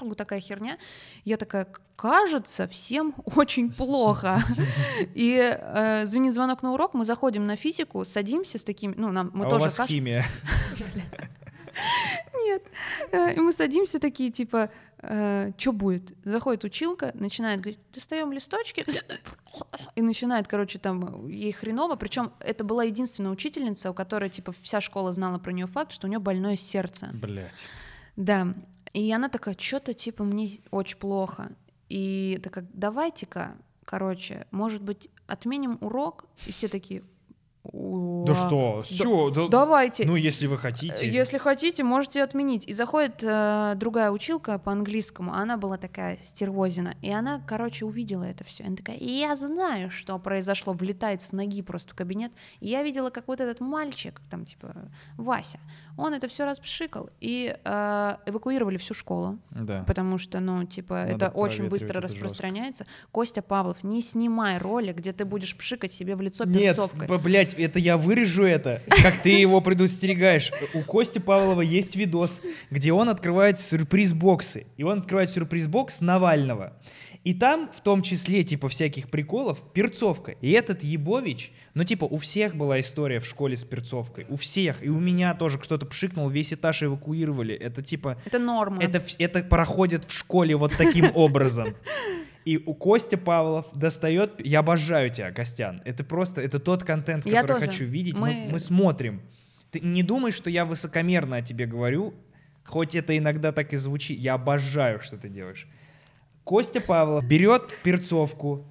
вот такая херня. Я такая, кажется, всем <laughs> очень плохо. <laughs> И э, звонок на урок, мы заходим на физику, садимся с такими, ну, нам, мы а у тоже вас каш- химия. <laughs> Нет. Э, И мы садимся такие, типа, что будет? Заходит училка, начинает говорить, достаем листочки, и начинает, короче, там ей хреново. Причем это была единственная учительница, у которой, типа, вся школа знала про нее факт, что у нее больное сердце. Блять. Да. И она такая, что-то, типа, мне очень плохо. И такая, давайте-ка, короче, может быть, отменим урок? И все такие, Да что, все, давайте. Ну, если вы хотите. Если хотите, можете отменить. И заходит э, другая училка по английскому, она была такая стервозина, и она, короче, увидела это все. Она такая, я знаю, что произошло, влетает с ноги просто в кабинет. И я видела, как вот этот мальчик, там типа Вася, он это все распшикал, и э, эвакуировали всю школу, Да. потому что, ну, типа, Надо это очень быстро это жестко. распространяется. Костя Павлов, не снимай роли, где ты будешь пшикать себе в лицо Нет, перцовкой. б- блядь, это я вырежу это, как ты его предостерегаешь. У Кости Павлова есть видос, где он открывает сюрприз-боксы. И он открывает сюрприз-бокс Навального. И там, в том числе, типа, всяких приколов, перцовка. И этот Ебович, ну, типа, у всех была история в школе с перцовкой. У всех. И у меня тоже кто-то пшикнул, весь этаж эвакуировали. Это, типа, Это норма. это, это проходит в школе вот таким <laughs> образом. И у Костя Павлов достает... Я обожаю тебя, Костян. Это просто... Это тот контент, Я который тоже. хочу видеть. Мы... Мы- мы смотрим. Ты не думай, что я высокомерно о тебе говорю, хоть это иногда так и звучит. Я обожаю, что ты делаешь. Костя Павлов берет перцовку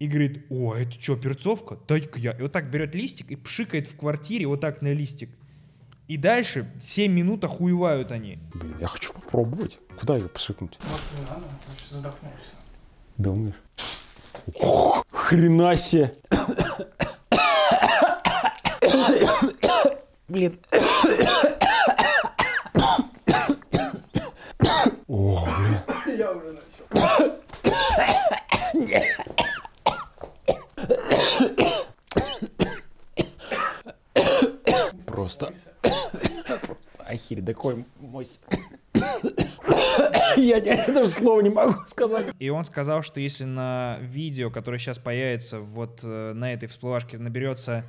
и говорит, о, это что, перцовка? Дай-ка я. И вот так берет листик и пшикает в квартире вот так на листик. И дальше 7 минут охуевают они. Блин, я хочу попробовать. Куда ее пшикнуть? Думаешь? Хрена себе! Блин. О, блин. Просто... Просто ахирь, такой мой... Я не- даже слова не могу сказать. И он сказал, что если на видео, которое сейчас появится вот э, на этой всплывашке, наберется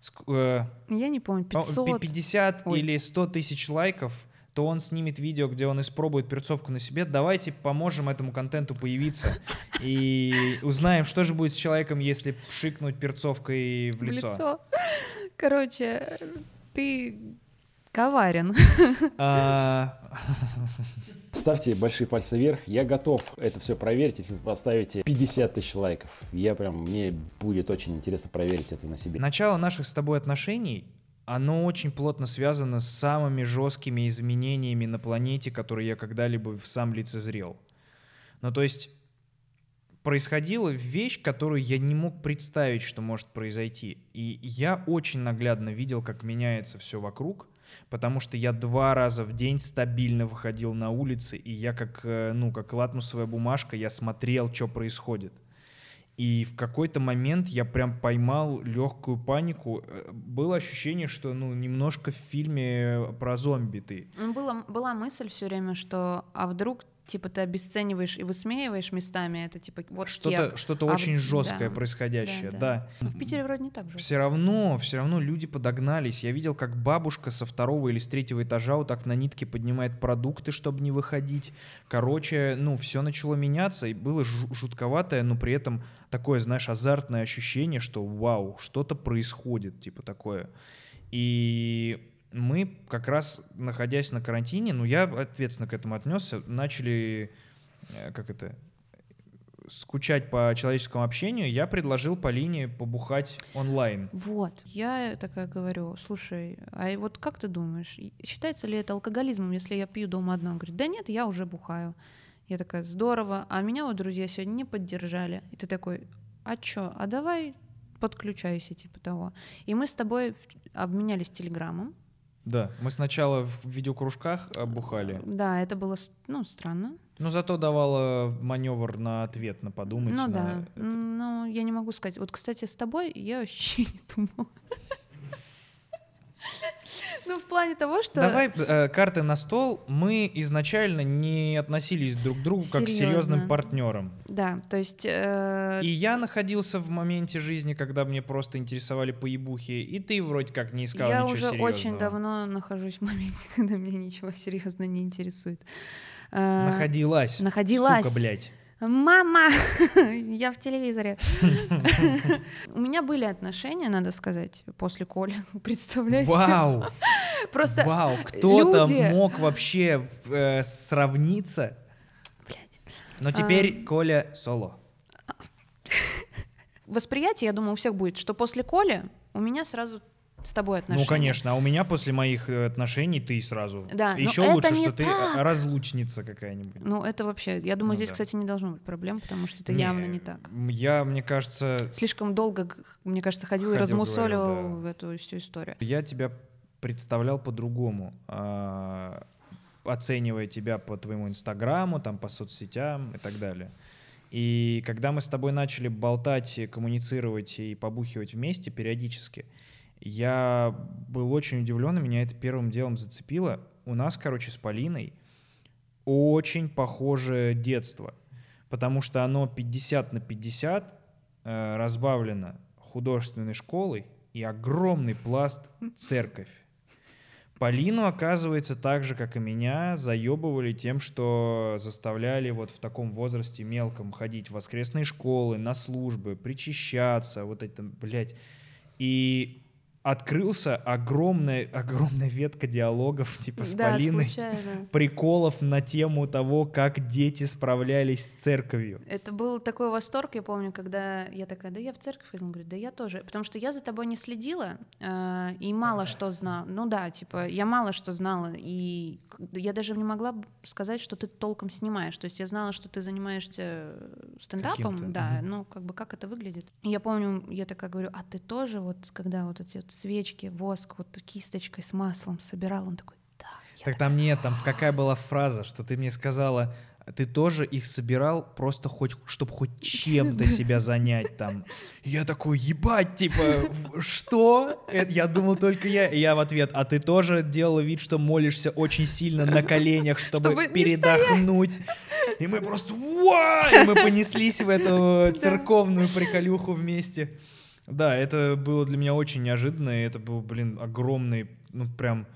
ск- э, Я не помню, по- 500. 50 Ой. или 100 тысяч лайков, то он снимет видео, где он испробует перцовку на себе. Давайте поможем этому контенту появиться и узнаем, что же будет с человеком, если пшикнуть перцовкой в в лицо. лицо. Короче, ты коварен. А, Ставьте большие пальцы вверх. Я готов это все проверить, если вы поставите 50 тысяч лайков. Я прям, мне будет очень интересно проверить это на себе. Начало наших с тобой отношений, оно очень плотно связано с самыми жесткими изменениями на планете, которые я когда-либо сам лицезрел. Ну, то есть происходила вещь, которую я не мог представить, что может произойти. И я очень наглядно видел, как меняется все вокруг, потому что я два раза в день стабильно выходил на улицы, и я как, э, ну, как латмусовая бумажка, я смотрел, что происходит. И в какой-то момент я прям поймал легкую панику. Э, Было ощущение, что ну немножко в фильме про зомби ты. Была, была мысль все время, что а вдруг типа ты обесцениваешь и высмеиваешь местами это типа вот Что-то что-то А в- очень жесткое да. происходящее, Да, да. да. В Питере вроде не так же. Все равно, все равно люди подогнались. Я видел, как бабушка со второго или с третьего этажа вот так на нитке поднимает продукты, чтобы не выходить. Короче, ну, все начало меняться, и было жу- жутковатое, но при этом такое, знаешь, азартное ощущение, что вау, что-то происходит, типа такое. И мы как раз, находясь на карантине, ну, я ответственно к этому отнесся, начали, э, как это, скучать по человеческому общению, я предложил Полине побухать онлайн. Вот, я такая говорю, слушай, а вот как ты думаешь, считается ли это алкоголизмом, если я пью дома одна? Он говорит, да нет, я уже бухаю. Я такая, здорово, а меня вот друзья сегодня не поддержали. И ты такой, а чё, а давай подключайся, типа того. И мы с тобой обменялись телеграммом. Да, мы сначала в видеокружках бухали, Да, это было, ну, странно. но зато давала маневр на ответ, на подумать. ну на да, это. ну я не могу сказать. Вот, кстати, с тобой я вообще <laughs> не думала. <laughs> Ну, в плане того, что... Давай э, карты на стол. Мы изначально не относились друг к другу как к серьезным Серьезно. партнерам. Да, то есть... э, И я находился в моменте жизни, когда мне просто интересовали поебухи, и ты вроде как не искал Я ничего уже серьезного. очень давно нахожусь в моменте, <laughs> когда меня ничего серьезно не интересует. Э, Находилась. находилась. Сука, блядь. Мама! <laughs> Я в телевизоре. У меня были отношения, надо сказать, после Коли. <laughs> Представляете? Вау! Просто, Вау! Кто-то мог вообще э, сравниться. блядь. Но теперь Коля соло. Восприятие, я думаю, у всех будет, что после Коли у меня сразу с тобой отношения. Ну, конечно, а у меня после моих э, отношений ты сразу. Да, Еще лучше, не что ты так. э, разлучница какая-нибудь. Ну, это вообще, я думаю, Ну здесь, да. кстати, не должно быть проблем, потому что это явно не так. Я, мне кажется, Слишком долго, мне кажется, ходил, и Ходил, размусоливал говорил, эту всю историю. я тебя представлял по-другому, а, оценивая тебя по твоему инстаграму, там, по соцсетям и так далее. И когда мы с тобой начали болтать, и коммуницировать и побухивать вместе периодически, я был очень удивлен, и меня это первым делом зацепило. У нас, короче, с Полиной очень похожее детство, потому что оно 50 на 50 э, разбавлено художественной школой и огромный пласт церковь. Полину, оказывается, так же, как и меня, заебывали тем, что заставляли вот в таком возрасте мелком ходить в воскресные школы, на службы, причащаться, вот это, блядь. И открылся огромная, огромная ветка диалогов, типа с да, Полиной, случайно. <laughs> приколов на тему того, как дети справлялись с церковью. Это был такой восторг, я помню, когда я такая, да я в церковь ходила, он говорит, да я тоже, потому что я за тобой не следила э, и мало что знала, ну да, типа я мало что знала и я даже не могла сказать, что ты толком снимаешь, то есть я знала, что ты занимаешься э, стендапом, да, мгм. ну как бы как это выглядит. И я помню, я такая говорю, а ты тоже вот когда вот эти вот свечки, воск, вот кисточкой с маслом собирал, он такой, да. Я Так там нет, там какая была фраза, что ты мне сказала, ты тоже их собирал просто хоть, чтобы хоть чем-то себя занять там. Я такой, ебать, типа, что? Это я думал только я. И я в ответ, а ты тоже делала вид, что молишься очень сильно на коленях, чтобы, Чтобы передохнуть. И мы просто, и мы понеслись в эту церковную приколюху вместе. Да, это было для меня очень неожиданно, и это был, блин, огромный, ну прям,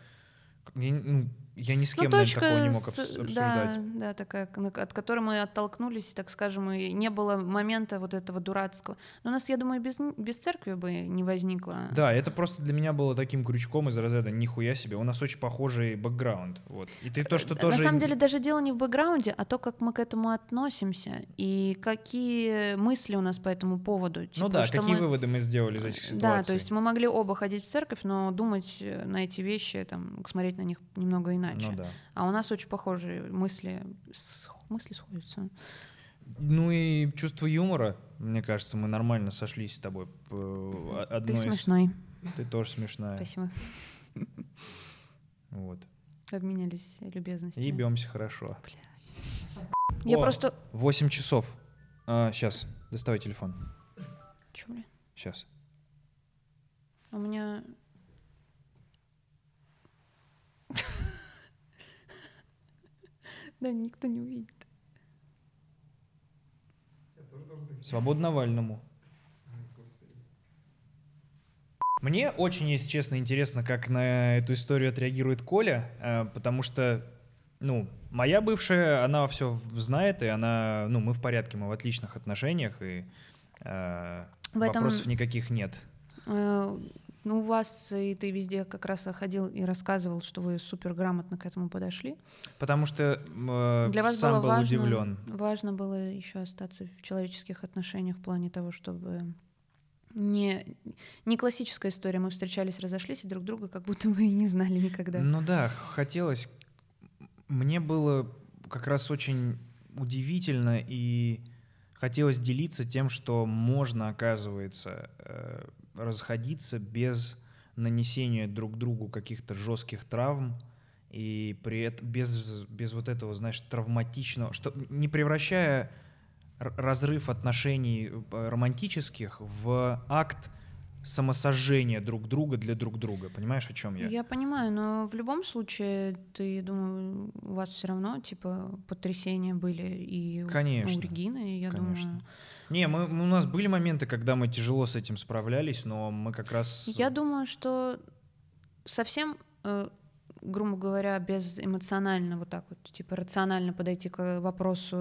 ну, я ни с Ну, кем, наверное, точка такого не мог обсуждать. Да, да, такая, от которой мы оттолкнулись, так скажем, и не было момента вот этого дурацкого. Но у нас, я думаю, без, без церкви бы не возникло. Да, это просто для меня было таким крючком из разряда нихуя себе. У нас очень похожий бэкграунд. Вот. И ты то, что Э, тоже... На самом деле даже дело не в бэкграунде, а то, как мы к этому относимся и какие мысли у нас по этому поводу. Ну Типа, да, что какие мы- выводы мы сделали из этих ситуаций? Да, то есть мы могли оба ходить в церковь, но думать э, на эти вещи, там, смотреть на них немного иначе. Ну да. А у нас очень похожие мысли, мысли сходятся. Ну и чувство юмора, мне кажется, мы нормально сошлись с тобой. П- Ты одно из- смешной. Ты тоже смешная. Спасибо. Вот. Обменялись любезностями. Ебемся хорошо. Я О, просто... 8 часов. сейчас, доставай телефон. Чё, бля? Сейчас. У меня... Да, никто не увидит. Свободно Навальному. Мне очень, если честно, интересно, как на эту историю отреагирует Коля, э, потому что, ну, моя бывшая, она все знает, и она, ну, мы в порядке, мы в отличных отношениях, и э, В этом- вопросов никаких нет. Э, Ну, у вас и ты везде как раз ходил и рассказывал, что вы супер грамотно к этому подошли. Потому что э, Для вас сам было был важно, удивлен. важно было еще остаться в человеческих отношениях в плане того, чтобы не, не классическая история, мы встречались, разошлись, и друг друга как будто бы и не знали никогда. Ну да, хотелось. Мне было как раз очень удивительно и хотелось делиться тем, что можно, оказывается, э, расходиться без нанесения друг другу каких-то жестких травм и при этом без, без вот этого, знаешь, травматичного, что не превращая разрыв отношений э, романтических в акт самосожжения друг друга для друг друга. Понимаешь, о чем я? Я понимаю, но в любом случае, ты, я думаю, у вас все равно, типа, потрясения были и Конечно, у Регины, и я конечно. думаю... Не, мы, у нас были моменты, когда мы тяжело с этим справлялись, но мы как раз... Я думаю, что совсем, э, грубо говоря, безэмоционально, вот так вот, типа рационально подойти к вопросу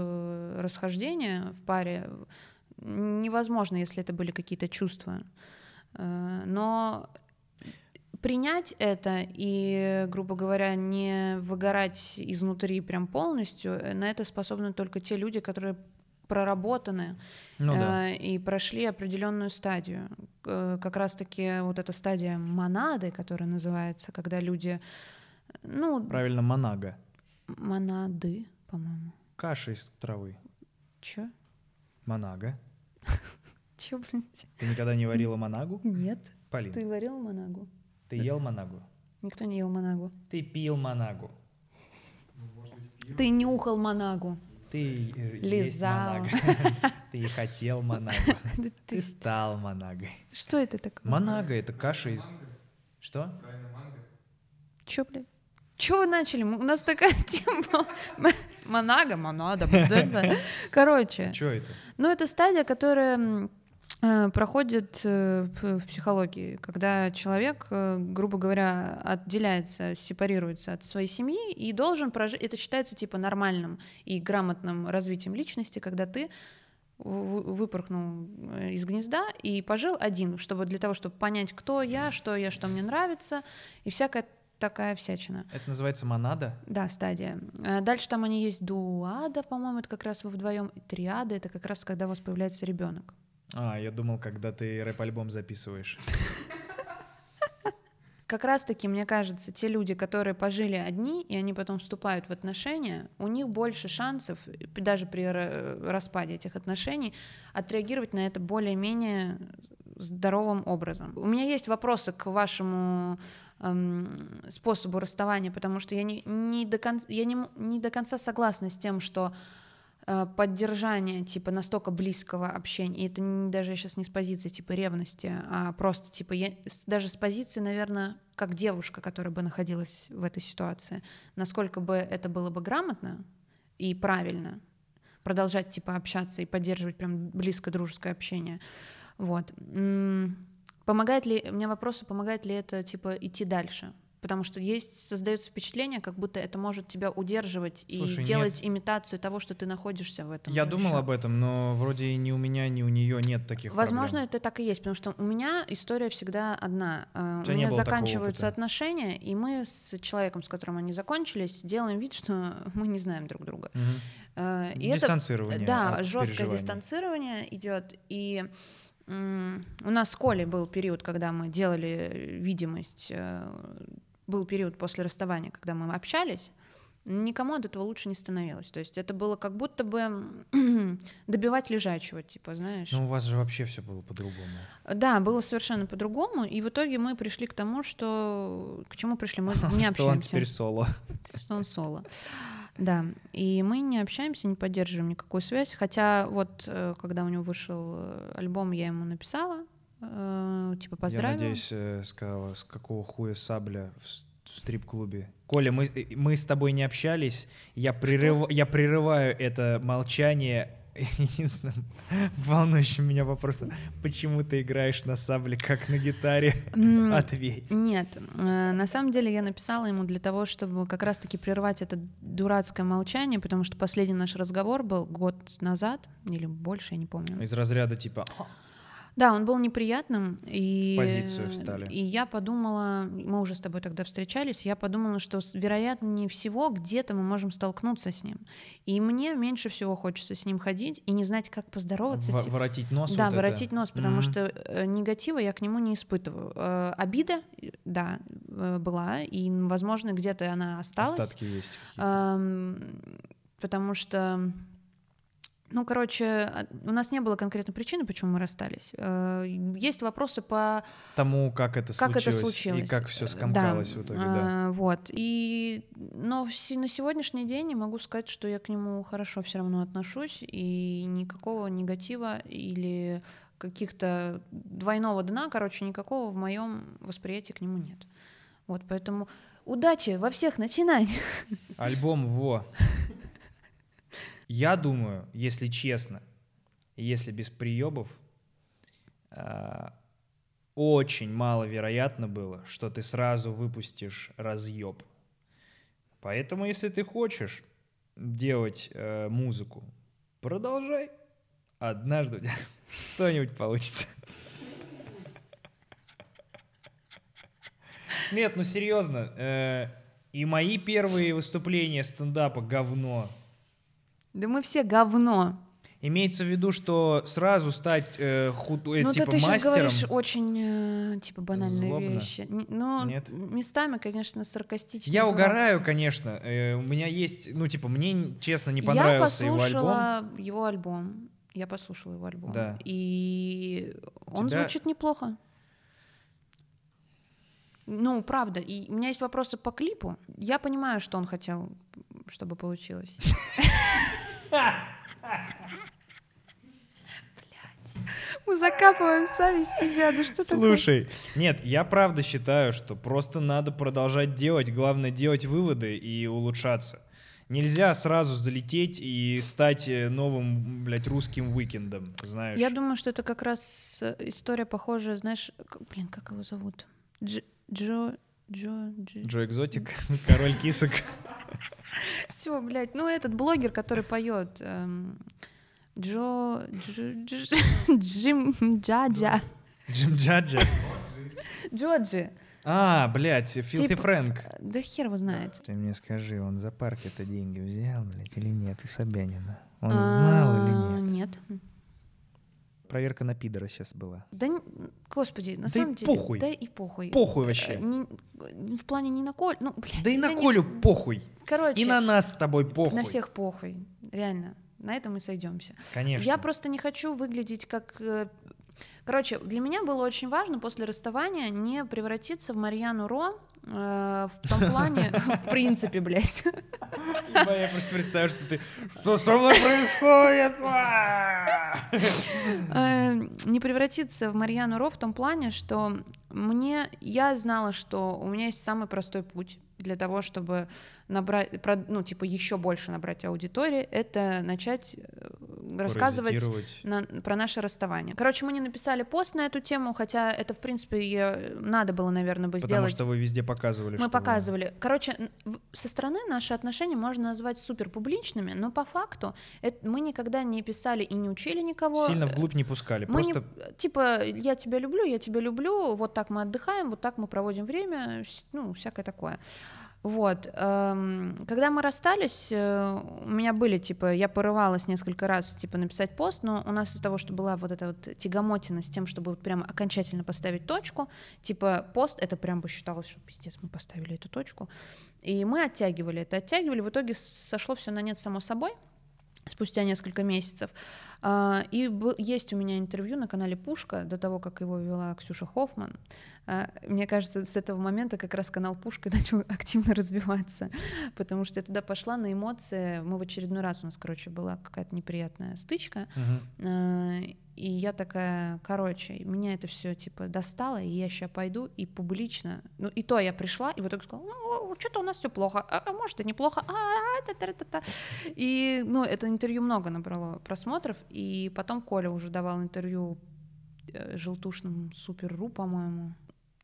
расхождения в паре невозможно, если это были какие-то чувства. Э, Но принять это и, грубо говоря, не выгорать изнутри прям полностью, э, на это способны только те люди, которые проработаны Ну да. э, и прошли определенную стадию. Э, Как раз-таки вот эта стадия монады, которая называется, когда люди, ну, Правильно, монага. монады, по-моему. Каша из травы. Чё? Монага. <laughs> Чё, блядь? Ты никогда не варила монагу? Нет. Полин, Ты варил монагу? ты ел монагу? Никто не ел монагу. Ты пил монагу. Ты нюхал монагу. Ты э, Лизал. <laughs> Ты хотел монагу. Да Ты стал монагой. Что это такое? Монага — это каша из... Что? Чё, блядь? Чё вы начали? У нас такая <laughs> тема была. М- Монага, монада. <laughs> Короче, Что это? Ну, это стадия, которая проходит э, в психологии, когда человек, э, грубо говоря, отделяется, сепарируется от своей семьи и должен прожить. Это считается типа нормальным и грамотным развитием личности, когда ты вы- выпорхнул э, из гнезда и пожил один, чтобы для того, чтобы понять, кто я, что я, что мне нравится, и всякая такая всячина. Это называется монада? Да, стадия. Дальше там они есть дуада, по-моему, это как раз вы вдвоем. И триада это как раз когда у вас появляется ребенок. А, я думал, когда ты рэп-альбом записываешь. Как раз-таки, мне кажется, те люди, которые пожили одни, и они потом вступают в отношения, у них больше шансов, даже при ра- распаде этих отношений, отреагировать на это более-менее здоровым образом. У меня есть вопросы к вашему эм, способу расставания, потому что я не, не, до, кон- я не, не до конца согласна с тем, что э, поддержание типа настолько близкого общения, и это не- даже сейчас не с позиции типа ревности, а просто типа я, даже с позиции, наверное, как девушка, которая бы находилась в этой ситуации, насколько бы это было бы грамотно и правильно продолжать типа общаться и поддерживать прям близкое дружеское общение. Вот. Помогает ли, у меня вопросы, помогает ли это типа идти дальше? Потому что есть, создается впечатление, как будто это может тебя удерживать Слушай, и делать имитацию того, что ты находишься в этом. Я же думал об этом, но вроде ни у меня, ни у нее нет таких Возможно, проблем. это так и есть, потому что у меня история всегда одна. Э, У У меня заканчиваются отношения, и мы с человеком, с которым они закончились, делаем вид, что <laughs> мы не знаем друг друга. Э, И это Дистанцирование да, от жесткое дистанцирование идет. И у нас с Колей был период, когда мы делали видимость, э, был период после расставания, когда мы общались. Никому от этого лучше не становилось. То есть это было как будто бы <clears throat> добивать лежачего, типа, знаешь. Ну, у вас же вообще все было по-другому. Да, было совершенно по-другому, и в итоге мы пришли к тому, что к чему пришли, мы <laughs> не Что он общаемся. теперь соло. <laughs> Что он соло. Да, и мы не общаемся, не поддерживаем никакую связь, хотя вот э, когда у него вышел э, альбом, я ему написала, э, типа Я поздравила. надеюсь, э, сказала, с какого хуя сабля в, в стрип-клубе. Коля, мы, э, мы с тобой не общались. Я, прерыв, я прерываю это молчание <laughs> единственным волнующим меня вопросом. Почему ты играешь на сабле, как на гитаре? Ответь. Нет, э, на самом деле я написала ему для того, чтобы как раз-таки прервать это дурацкое молчание, потому что последний наш разговор был год назад или больше, я не помню. Из разряда типа Да, он был неприятным, и, позицию встали. и я подумала, мы уже с тобой тогда встречались, я подумала, что вероятнее всего где-то мы можем столкнуться с ним. И мне меньше всего хочется с ним ходить и не знать, как поздороваться. во- типа. воротить нос. Да, вот это. воротить нос, потому Мгм. что э, негатива я к нему не испытываю. Э, обида, э, да, была, и, возможно, где-то она осталась. Остатки есть. потому что, ну, короче, а- у нас не было конкретной причины, почему мы расстались. Э, Есть вопросы по Тому, как это как случилось. это случилось. И как все Э, скомкалось да, в итоге, да. э, Вот. И, но на сегодняшний день я могу сказать, что я к нему хорошо все равно отношусь, и никакого негатива или каких-то двойного дна, короче, никакого в моем восприятии к нему нет. Вот, поэтому удачи во всех начинаниях. Альбом во. Я думаю, если честно, если без приебов, а, очень маловероятно было, что ты сразу выпустишь разъеб. Поэтому, если ты хочешь делать э, музыку, продолжай. Однажды у <laughs> тебя что-нибудь получится. Нет, ну серьезно. э, и мои первые выступления стендапа говно. Да мы все говно. Имеется в виду, что сразу стать э, худ- э, ну, типа ты, ты сейчас мастером. говоришь очень, э, типа, банальные Злобно. вещи. Н- Ну, Нет? местами, конечно, саркастично. Я угораю, конечно. э, у меня есть, ну типа мне честно не понравился я его альбом. послушала его альбом. Я послушала его альбом. Да. И он тебя- звучит неплохо. Ну, правда. И у меня есть вопросы по клипу. Я понимаю, что он хотел, чтобы получилось. <laughs> Мы закапываем сами себя. Ну что такое? Слушай, нет, я правда считаю, что просто надо продолжать делать, главное делать выводы и улучшаться. Нельзя сразу залететь и стать э, новым, блядь, русским уикендом, знаешь. Я думаю, что это как раз э, история похожая, знаешь, блин, как его зовут? Дж- Джо... Джо... Джи- Джо Экзотик, <laughs> король кисок. Все, блядь, ну этот блогер, который поет эм, Джо... Дж- Дж- Джим Джаджа. Джим Джаджа. Джоджи. А, блядь, Филти Типа- Фрэнк. Да хер его знает. Ты мне скажи, он за парк это деньги взял, блядь, или нет, у Собянина? Он А, знал или нет? Нет. Проверка на пидора сейчас была. Да, господи, на Да и самом деле... похуй. Да и похуй. Похуй Э, вообще. не- в плане не на Коль... Ну, блядь, Да и на я не- Колю похуй. Короче, И на нас с тобой похуй. на всех похуй. Реально. На этом мы сойдемся. Конечно. Я просто не хочу выглядеть как... э, Короче, для меня было очень важно после расставания не превратиться в Марьяну Ро в том плане, <laughs> в принципе, блядь. Я просто представляю, что ты... Что со мной происходит? А!» Э, Не превратиться в Марьяну Ро в том плане, что мне... Я знала, что у меня есть самый простой путь для того, чтобы набрать, ну, типа, еще больше набрать аудитории, это начать э, рассказывать на- про наше расставание. Короче, мы не написали пост на эту тему, хотя это, в принципе, и надо было, наверное, бы Потому сделать. что вы везде показывали, Мы что вы- показывали. Короче, со стороны наши отношения можно назвать супер публичными, но по факту это- мы никогда не писали и не учили никого. Сильно вглубь не пускали. Мы не- Просто типа, я тебя люблю, я тебя люблю, вот так мы отдыхаем, вот так мы проводим время, ну, всякое такое. Вот. эм, Когда мы расстались, э, у меня были, типа, я порывалась несколько раз, типа, написать пост, но у нас из-за того, что была вот эта вот тягомотина с тем, чтобы вот прям окончательно поставить точку, типа, пост, это прям бы считалось, что пиздец, мы поставили эту точку. И мы оттягивали это, оттягивали, в итоге сошло все на нет само собой. Спустя несколько месяцев. А, и есть у меня интервью на канале Пушка до того, как его вела Ксюша Хоффман. А, мне кажется, с этого момента как раз канал Пушка <laughs> начал активно развиваться, потому что я туда пошла на эмоции. Мы в очередной раз у нас, короче, была какая-то неприятная стычка. Uh-huh. И я такая, короче, меня это все типа достало, и я сейчас пойду и публично. Ну, и то я пришла, и в итоге сказала, ну, что-то у нас все плохо, а, а может и неплохо, а, а, та -та -та. И, ну, это интервью много набрало просмотров, и потом Коля уже давал интервью э, желтушному Супер.ру, по-моему,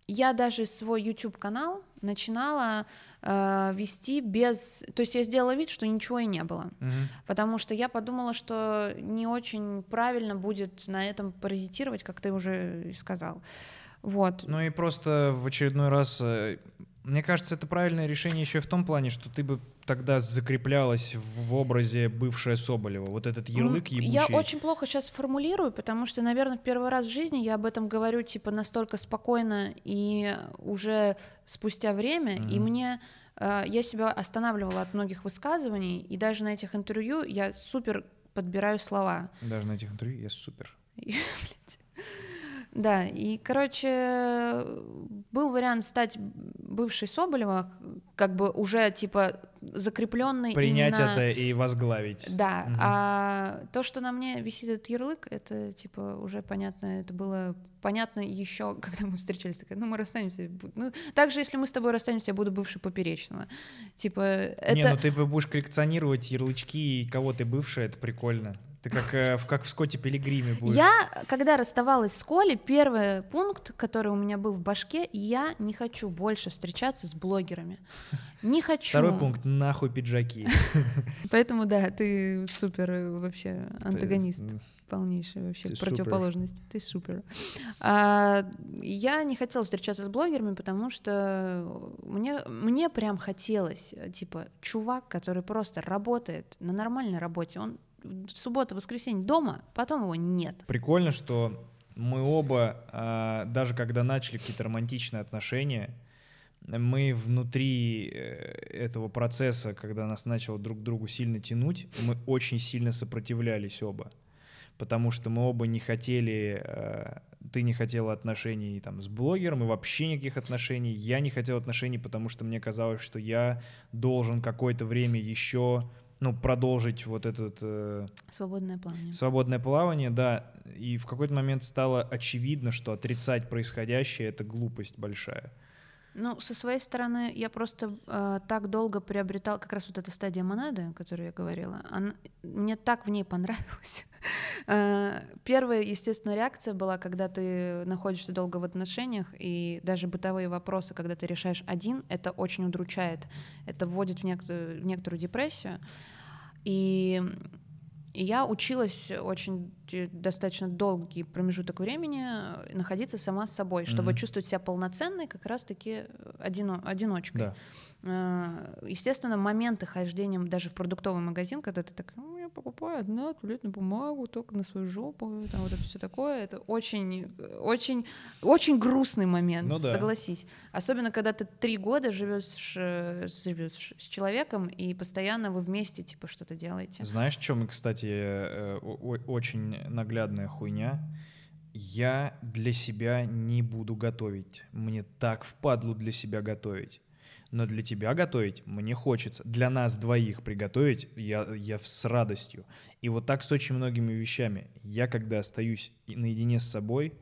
я даже свой YouTube канал начинала э, вести без, то есть я сделала вид, что ничего и не было, угу. потому что я подумала, что не очень правильно будет на этом паразитировать, как ты уже сказал. Вот. Ну и просто в очередной раз э, мне кажется, это правильное решение еще в том плане, что ты бы тогда закреплялась в образе бывшая Соболева. Вот этот ярлык ебучий. Я очень плохо сейчас формулирую, потому что, наверное, первый раз в жизни я об этом говорю типа настолько спокойно и уже спустя время, mm-hmm. и мне э, я себя останавливала от многих высказываний, и даже на этих интервью я супер подбираю слова. Даже на этих интервью я супер. <laughs> Да, и, короче, был вариант стать бывшей Соболева, как бы уже, типа, закрепленный Принять именно... это и возглавить. Да, угу. а то, что на мне висит этот ярлык, это, типа, уже понятно, это было понятно еще, когда мы встречались, такая, ну, мы расстанемся. Ну, также, если мы с тобой расстанемся, я буду бывшей поперечного. Типа, это... Не, ну ты будешь коллекционировать ярлычки, и кого ты бывшая, это прикольно. Ты как, э, в, как в Скотте Пилигриме будешь. Я, когда расставалась с Колей, первый пункт, который у меня был в башке, я не хочу больше встречаться с блогерами. Не хочу. Второй пункт, нахуй пиджаки. <laughs> Поэтому, да, ты супер вообще антагонист. Полнейшая вообще ты противоположность. Супер. Ты супер. А, я не хотела встречаться с блогерами, потому что мне, мне прям хотелось, типа, чувак, который просто работает на нормальной работе, он в субботу, воскресенье дома, потом его нет. Прикольно, что мы оба, а, даже когда начали какие-то романтичные отношения, мы внутри э, этого процесса, когда нас начало друг другу сильно тянуть, мы очень сильно сопротивлялись оба. Потому что мы оба не хотели, э, ты не хотела отношений там, с блогером, и вообще никаких отношений. Я не хотел отношений, потому что мне казалось, что я должен какое-то время еще ну, продолжить вот этот... Э, свободное плавание. Свободное плавание, да. И в какой-то момент стало очевидно, что отрицать происходящее — это глупость большая. Ну, со своей стороны, я просто э, так долго приобретал как раз вот эта стадия монады, о которой я говорила. Она, мне так в ней понравилось. <laughs> Э, первая, естественно, реакция была, когда ты находишься долго в отношениях, и даже бытовые вопросы, когда ты решаешь один, это очень удручает. Это вводит в некоторую, в некоторую депрессию. И я училась очень достаточно долгий промежуток времени находиться сама с собой, чтобы mm-hmm. чувствовать себя полноценной, как раз-таки одино- одиночкой. Да. Э, естественно, моменты хождения даже в продуктовый магазин, когда ты так, ну, я покупаю одна туалетную бумагу только на свою жопу, там вот это все такое, это очень, очень, очень грустный момент, ну, да. согласись. Особенно, когда ты три года живешь, живешь с человеком, и постоянно вы вместе, типа, что-то делаете. Знаешь, в чем, кстати, э, очень наглядная хуйня? Я для себя не буду готовить. Мне так впадлу для себя готовить но для тебя готовить мне хочется. Для нас двоих приготовить я, я с радостью. И вот так с очень многими вещами. Я, когда остаюсь наедине с собой,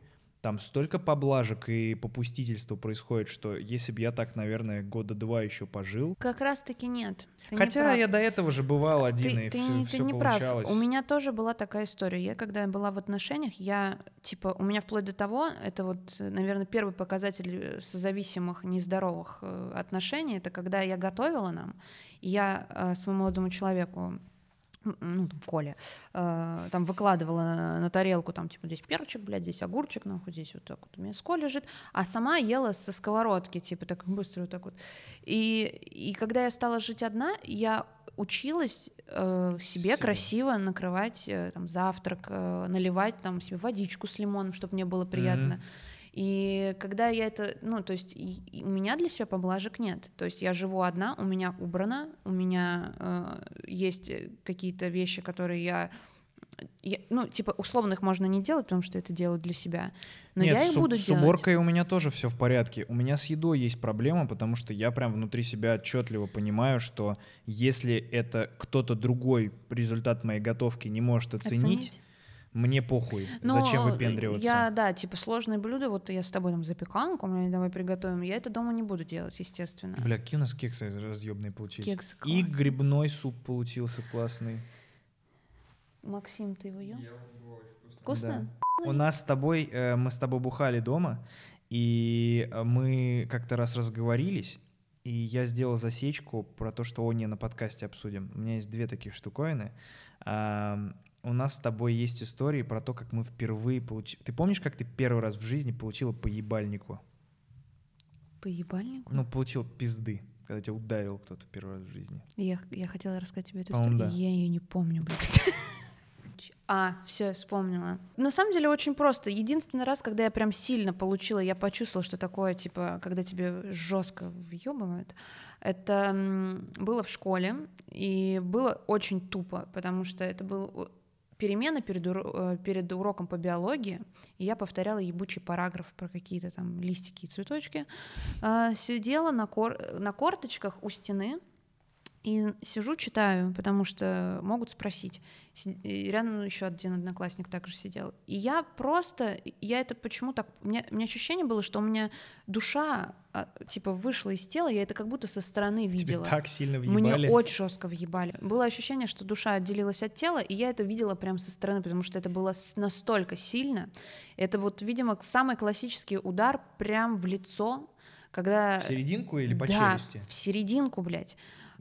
там столько поблажек и попустительства происходит, что если бы я так, наверное, года два еще пожил. Как раз таки нет. Ты Хотя я до этого же бывал один, ты, и ты, все, ты все не получалось. Прав. У меня тоже была такая история. Я когда была в отношениях, я типа у меня вплоть до того, это вот, наверное, первый показатель созависимых, нездоровых э, отношений, это когда я готовила нам, и я э, своему молодому человеку ну, там, Коля, э, там выкладывала на, на тарелку, там, типа, здесь перчик, блядь, здесь огурчик, нахуй, здесь вот так вот у меня мяско лежит, а сама ела со сковородки, типа, так быстро вот так вот. И, и когда я стала жить одна, я училась э, себе Себе. красиво накрывать э, там завтрак, э, наливать там себе водичку с лимоном, чтобы мне было приятно. Mm-hmm И когда я это, ну, то есть у меня для себя поблажек нет. То есть я живу одна, у меня убрано, у меня э, есть э, какие-то вещи, которые я, я- ну, типа, условных можно не делать, потому что это делаю для себя. Но Нет, я и буду с делать. уборкой у меня тоже все в порядке. У меня с едой есть проблема, потому что я прям внутри себя отчетливо понимаю, что если это кто-то другой результат моей готовки не может оценить, мне похуй. Но Зачем выпендриваться? Я, да, типа сложные блюда, вот я с тобой там запеканку, мы давай приготовим, я это дома не буду делать, естественно. Бля, какие у нас кексы разъебные получились. Кексы И классные. грибной суп получился классный. Максим, ты его ел? Вкусно? Да. У нас с тобой, э, мы с тобой бухали дома, и э, мы как-то раз разговорились, и я сделал засечку про то, что о не на подкасте обсудим. У меня есть две таких штуковины. У нас с тобой есть истории про то, как мы впервые получили... Ты помнишь, как ты первый раз в жизни получила по ебальнику? По ебальнику? Ну, получил пизды, когда тебя ударил кто-то первый раз в жизни. Я, я хотела рассказать тебе эту историю. да. Я ее не помню, блядь. <laughs> А, все, я вспомнила. На самом деле очень просто. Единственный раз, когда я прям сильно получила, я почувствовала, что такое, типа, когда тебе жестко въебывают, это было в школе, и было очень тупо, потому что это был перемена перед, уро- э, перед уроком по биологии, и я повторяла ебучий параграф про какие-то там листики и цветочки. А, Сидела на, кор- на корточках у стены, и сижу, читаю, потому что могут спросить. Си- и рядом еще один одноклассник также сидел. И я просто, я это почему так... У меня, у меня ощущение было, что у меня душа, а, типа, вышла из тела, я это как будто со стороны Тебе видела. так сильно Мне въебали. очень жестко въебали. Было ощущение, что душа отделилась от тела, и я это видела прям со стороны, потому что это было настолько сильно. Это вот, видимо, самый классический удар прям в лицо, когда... В серединку или по да, челюсти? в серединку, блядь.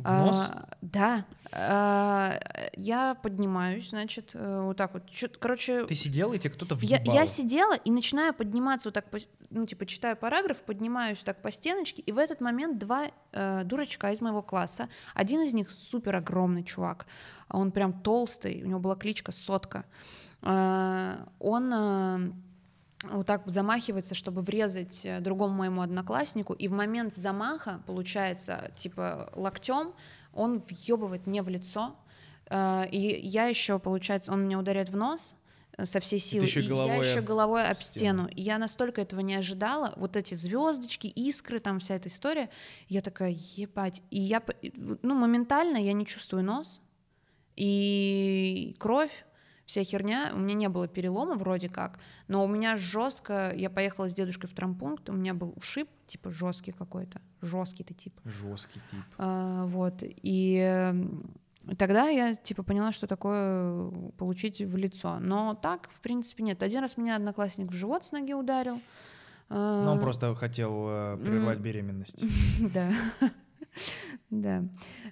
Нос? А, да. А, я поднимаюсь, значит, э, вот так вот. Чё- короче, Ты сидела, и тебе кто-то я, въебал. я сидела и начинаю подниматься вот так, по, ну, типа, читаю параграф, поднимаюсь так по стеночке, и в этот момент два э, дурачка из моего класса, один из них супер огромный чувак, он прям толстый, у него была кличка Сотка, Э, он э, вот так замахивается, чтобы врезать э, другому моему однокласснику, и в момент замаха, получается, типа локтем, он въебывает мне в лицо, Э, и я еще, получается, он меня ударяет в нос э, со всей силы, еще и я еще головой об стену. стену. И я настолько этого не ожидала, вот эти звездочки, искры, там вся эта история, я такая, ебать, и я, ну, моментально я не чувствую нос, и кровь, вся херня. У меня не было перелома вроде как, но у меня жестко. Я поехала с дедушкой в травмпункт, у меня был ушиб, типа жесткий какой-то, жесткий ты тип. Жесткий тип. А, вот и тогда я типа поняла, что такое получить в лицо. Но так, в принципе, нет. Один раз меня одноклассник в живот с ноги ударил. А, Ну, он просто хотел э, прервать беременность. <laughs> Да. <laughs> Да.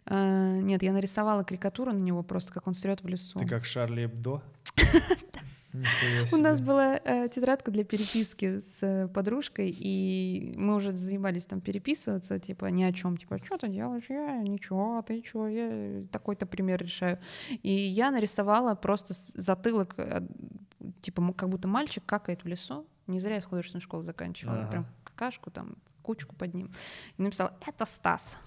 А, Нет, я нарисовала карикатуру на него просто, как он стрет в лесу. Ты как Шарли Эбдо? <laughs> У нас была э, тетрадка для переписки с э, подружкой, и мы уже заебались там переписываться, типа ни о чем, типа, что ты делаешь? Я ничего, а ты чего? Я такой-то пример решаю. И я нарисовала просто затылок, э, типа, как будто мальчик какает в лесу. Не зря я с художественной школы заканчивала, Ага. прям какашку там, кучку под ним. И написала, это Стас.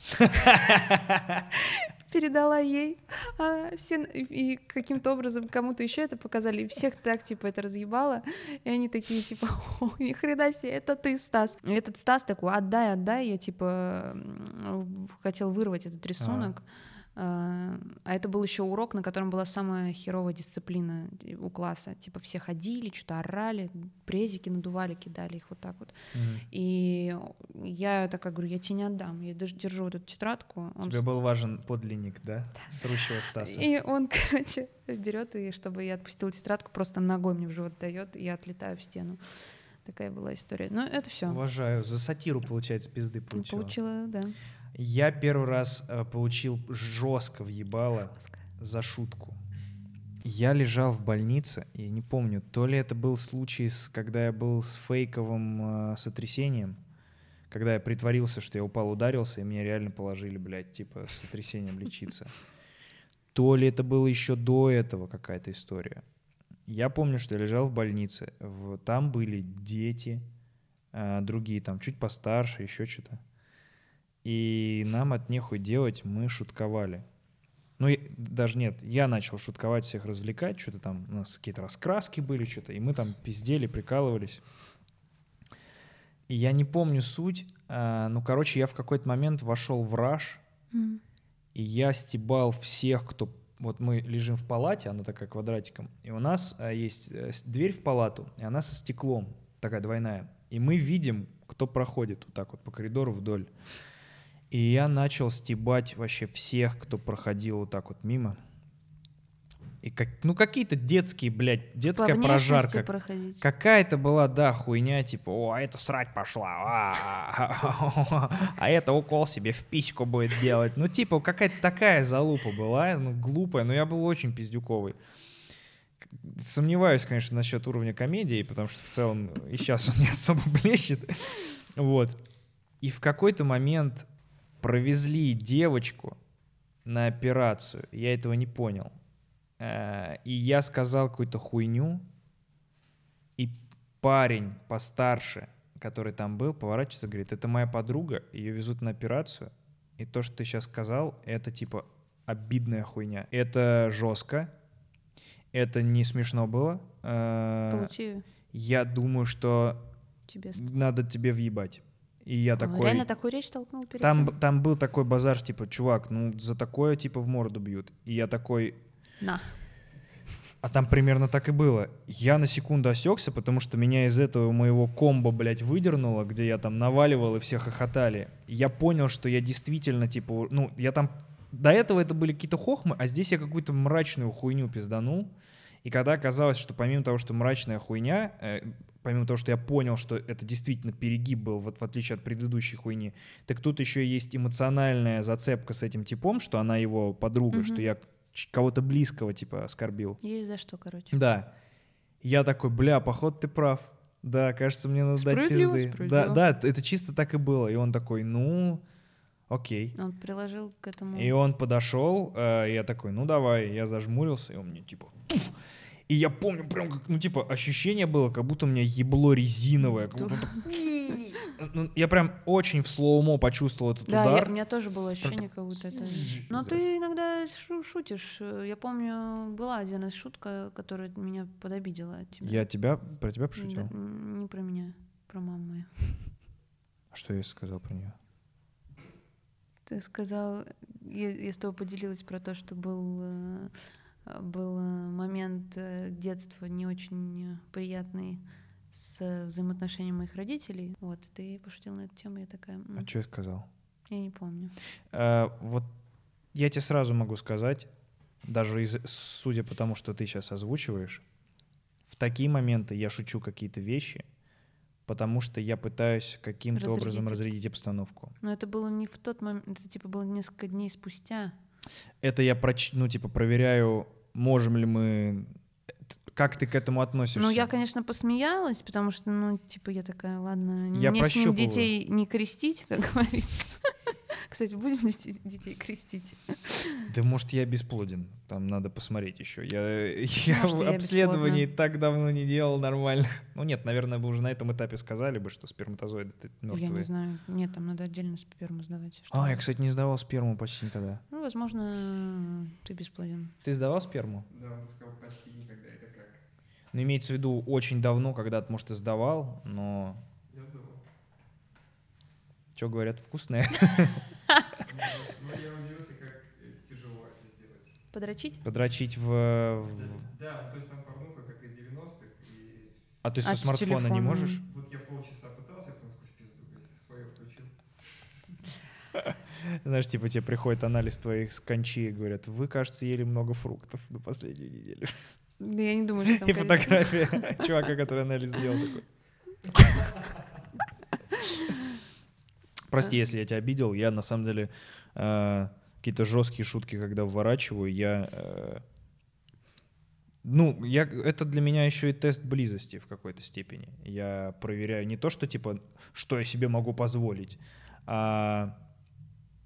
Передала ей. А все, и каким-то образом кому-то еще это показали. И всех так, типа, это разъебало. И они такие, типа, о, ни хрена себе, это ты, Стас. И этот Стас такой, отдай, отдай. Я, типа, хотел вырвать этот рисунок. А а это был еще урок, на котором была самая херовая дисциплина у класса. Типа все ходили, что-то орали, презики надували, кидали их вот так вот. Мгм. И я такая говорю, я тебе не отдам. Я держ- держу вот эту тетрадку. Он Тебе был важен подлинник, да? Срущего Стаса. и он, <laughs> короче, берет и чтобы я отпустила тетрадку, просто ногой мне в живот дает, и я отлетаю в стену. Такая была история. Ну, это все. Уважаю. За сатиру, получается, пизды получила. Получила, да. Я первый раз э, получил жестко въебало за шутку. Я лежал в больнице, я не помню, то ли это был случай, с, когда я был с фейковым э, сотрясением, когда я притворился, что я упал, ударился, и меня реально положили, блядь, типа с сотрясением лечиться. То ли это было еще до этого какая-то история. Я помню, что я лежал в больнице, в- там были дети, а, другие там чуть постарше, еще что-то. И нам от нехуй делать, мы шутковали. Ну, и- даже нет, я начал шутковать, всех развлекать, что-то там, у нас какие-то раскраски были, что-то, и мы там пиздели, прикалывались. И я не помню суть, а, ну, короче, я в какой-то момент вошел в раж, М. и я стебал всех, кто... Вот мы лежим в палате, она такая квадратиком, и у нас а, есть с- дверь в палату, и она со стеклом, такая двойная. И мы видим, кто проходит вот так вот по коридору вдоль. И я начал стебать вообще всех, кто проходил вот так вот мимо. И как, ну какие-то детские, блядь, детская По прожарка. проходить. Какая-то была, да, хуйня, типа, о, а это срать пошла, а, а это укол себе в письку будет делать. Ну, типа, какая-то такая залупа была, ну, глупая, но я был очень пиздюковый. Сомневаюсь, конечно, насчет уровня комедии, потому что в целом и сейчас он не особо <laughs> блещет. Вот. И в какой-то момент провезли девочку на операцию. Я этого не понял. Э, И я сказал какую-то хуйню, и парень постарше, который там был, поворачивается и говорит, это моя подруга, ее везут на операцию, и то, что ты сейчас сказал, это типа обидная хуйня. Это жестко, это не смешно было. Э, Получи Я думаю, что тебе. надо тебе въебать. И я Он такой... реально такую речь толкнул перед Там, тем? там был такой базар, типа, чувак, ну за такое типа в морду бьют. И я такой, На. а там примерно так и было. Я на секунду осекся, потому что меня из этого моего комбо, блядь, выдернуло, где я там наваливал и все хохотали. Я понял, что я действительно, типа, ну, я там... До этого это были какие-то хохмы, а здесь я какую-то мрачную хуйню пизданул. И когда оказалось, что помимо того, что мрачная хуйня, э, помимо того, что я понял, что это действительно перегиб был, вот в отличие от предыдущей хуйни, так тут еще есть эмоциональная зацепка с этим типом, что она его подруга, Мгм. что я кого-то близкого, типа, оскорбил. Есть за что, короче. Да. Я такой, бля, походу ты прав. Да, кажется, мне надо дать пизды. Да, справедливо. да, т- это чисто так и было. И он такой, ну, окей. Он приложил к этому... И он подошел, э, я такой, ну давай, я зажмурился, и он мне типа... «Туф». И я помню прям как, ну типа, ощущение было, как будто у меня ебло резиновое. как будто ну, Я прям очень в слоумо почувствовал этот Да, удар. у меня тоже было ощущение, как будто это... Но ты иногда шу- шутишь. Я помню, была один из шутка, которая меня подобидела от тебя. Я тебя, про тебя пошутил? Да, не про меня, про маму мою. А Что я сказал про нее? Ты сказал, я, я с тобой поделилась про то, что был, э, был э, момент э, детства не очень приятный с взаимоотношением моих родителей. Вот, и ты пошутил на эту тему, я такая, «М, А что я сказал? я не помню. А, вот я тебе сразу могу сказать, даже из, судя по тому, что ты сейчас озвучиваешь, в такие моменты я шучу какие-то вещи, потому что я пытаюсь каким-то Разрядить образом разрядить обстановку. Но это было не в тот момент, это типа было несколько дней спустя. Это я проч... ну, типа, проверяю, можем ли мы... Как ты к этому относишься? Ну, я, конечно, посмеялась, потому что, ну, типа, я такая, ладно, Я мне с ним детей не крестить, как <laughs> говорится. Кстати, будем <laughs> детей детей крестить? Да может я бесплоден, там надо посмотреть еще. Я, <laughs> я Может, я обследований так давно не делал нормально. <laughs> Ну нет, наверное, бы уже на этом этапе сказали бы, что сперматозоиды ты Я мертвые. не знаю. Нет, там надо отдельно сперму сдавать. А, я, кстати, не сдавал сперму почти никогда. Ну, возможно, ты бесплоден. Ты сдавал сперму? Да, он сказал почти никогда. Это как? Ну, имеется в виду очень давно, когда ты, может, и сдавал, но... Я сдавал. Что говорят, вкусное? Но я удивился, как э, тяжело это сделать. Подрочить? Подрочить в... Да, то есть там порнуха, как из 90-х, и А ты А со с смартфона не можешь? вот я полчаса пытался, потом такой в пизду, свое включил. <laughs> Знаешь, типа тебе приходит анализ твоих скончи и говорят, вы, кажется, ели много фруктов на последнюю неделю. Да я не думаю, что там... И фотография <laughs> чувака, который анализ сделал такой. <laughs> Прости, если я тебя обидел. Я на самом деле э, какие-то жесткие шутки, когда вворачиваю, я э, ну, я, это для меня еще и тест близости в какой-то степени. Я проверяю не то, что типа, что я себе могу позволить, а,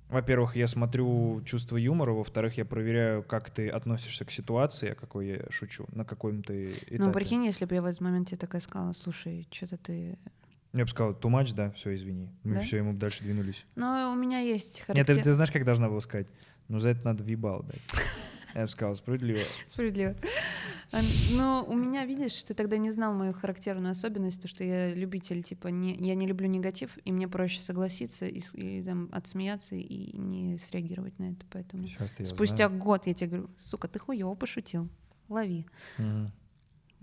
во-первых, я смотрю чувство юмора, во-вторых, я проверяю, как ты относишься к ситуации, о какой я шучу, на каком ты этапе. Ну, прикинь, если бы я в этот момент тебе такая сказала, слушай, что-то ты... Я бы сказал, too much, да, все, извини. Мы Да? все, ему дальше двинулись. Но у меня есть Нет, характер... ты, ты знаешь, как должна была сказать? Ну, за это надо въебал дать. Я бы сказал, справедливо. <laughs> Справедливо. А, Но у меня, видишь, ты тогда не знал мою характерную особенность, то, что я любитель, типа, не, я не люблю негатив, и мне проще согласиться и, и, там, отсмеяться и не среагировать на это. Поэтому Сейчас спустя год я тебе говорю, сука, ты хуёво пошутил. Лови. Мгм.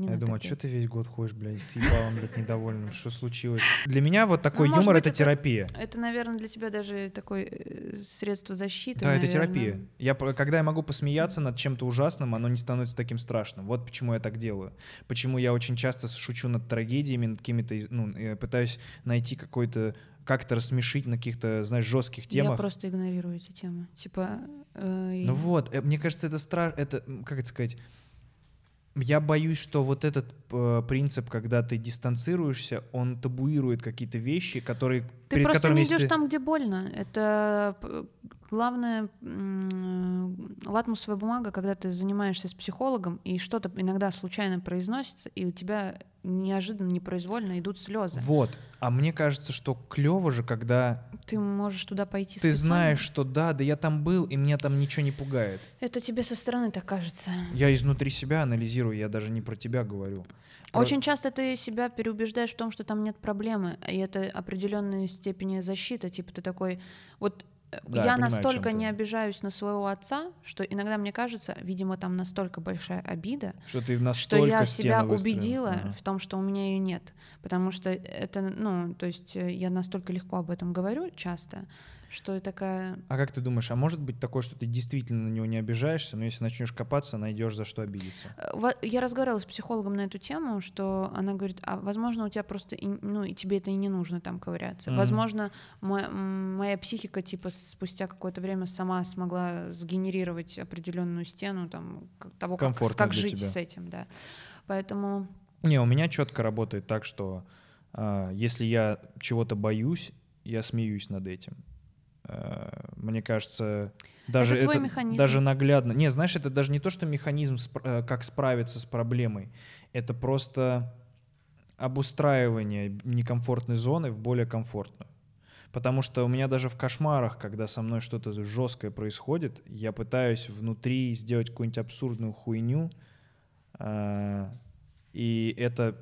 Не Я думаю, так что ты весь год ходишь, блядь, с ебалом, блядь, недовольным? Что случилось? Для меня вот такой Ну, юмор — это это- терапия. Это, наверное, для тебя даже такое э, средство защиты. Да, это наверное. терапия. Я, когда я могу посмеяться над чем-то ужасным, оно не становится таким страшным. Вот почему я так делаю. Почему я очень часто шучу над трагедиями, над какими-то, ну, пытаюсь найти какой-то как-то рассмешить на каких-то, знаешь, жестких Я темах. просто игнорирую эти темы. Типа... э, и- Ну вот, э, мне кажется, это страшно, это, как это сказать, я боюсь, что вот этот э, принцип, когда ты дистанцируешься, он табуирует какие-то вещи, которые Ты перед просто которыми не идешь ты- там, где больно. Это м, латмусовая бумага, когда ты занимаешься с психологом, и что-то иногда случайно произносится, и у тебя неожиданно, непроизвольно идут слезы. Вот. А мне кажется, что клево же, когда Ты можешь туда пойти ты специально. знаешь, что да, да я там был, и меня там ничего не пугает. Это тебе со стороны так кажется. Я изнутри себя анализирую, я даже не про тебя говорю. Про- Очень часто ты себя переубеждаешь в том, что там нет проблемы, и это определенной степени защиты. Типа ты такой, вот Да, я я понимаю, настолько не обижаюсь на своего отца, что иногда мне кажется, видимо, там настолько большая обида, Что ты что я себя выстроил. убедила Ага. в том, что у меня ее нет. Потому что это, ну, то есть э, я настолько легко об этом говорю часто, что я такая... А как ты думаешь, а может быть такое, что ты действительно на него не обижаешься, но если начнешь копаться, найдешь за что обидеться? Э, Я разговаривала с психологом на эту тему, что она говорит, а возможно у тебя просто, и- ну и тебе это и не нужно там ковыряться. Мгм. Возможно мо- м, моя психика типа спустя какое-то время сама смогла сгенерировать определенную стену там как- того, как, Комфортно как для жить тебя. с этим, да. Поэтому Не, у меня четко работает так, что а, если я чего-то боюсь, я смеюсь над этим. А, мне кажется, даже Это это даже наглядно. Не, знаешь, это даже не то, что механизм, э, как справиться с проблемой. Это просто обустраивание некомфортной зоны в более комфортную. Потому что у меня даже в кошмарах, когда со мной что-то жесткое происходит, я пытаюсь внутри сделать какую-нибудь абсурдную хуйню, а, и это,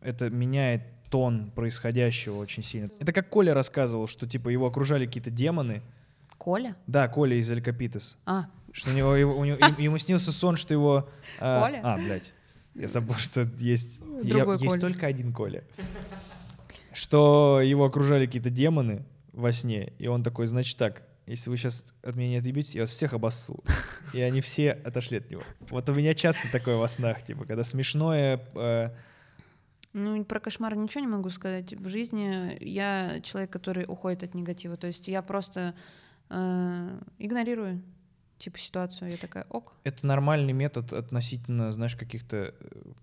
это меняет тон происходящего очень сильно. Это как Коля рассказывал, что типа его окружали какие-то демоны. Коля? Да, Коля из Элькапитес. А, Что у него, его- у него- ему снился сон, что его... а, Коля? А, блядь. Я забыл, что есть... я- есть только один Коля. Что его окружали какие-то демоны во сне, и он такой, значит так, если вы сейчас от меня не отъебитесь, я вас всех обоссу. И они все отошли от него. Вот у меня часто такое во снах, типа, когда смешное... э, ну про кошмар ничего не могу сказать. В жизни я человек, который уходит от негатива. То есть я просто э, игнорирую типа ситуацию. Я такая, ок. это нормальный метод относительно, знаешь, каких-то э,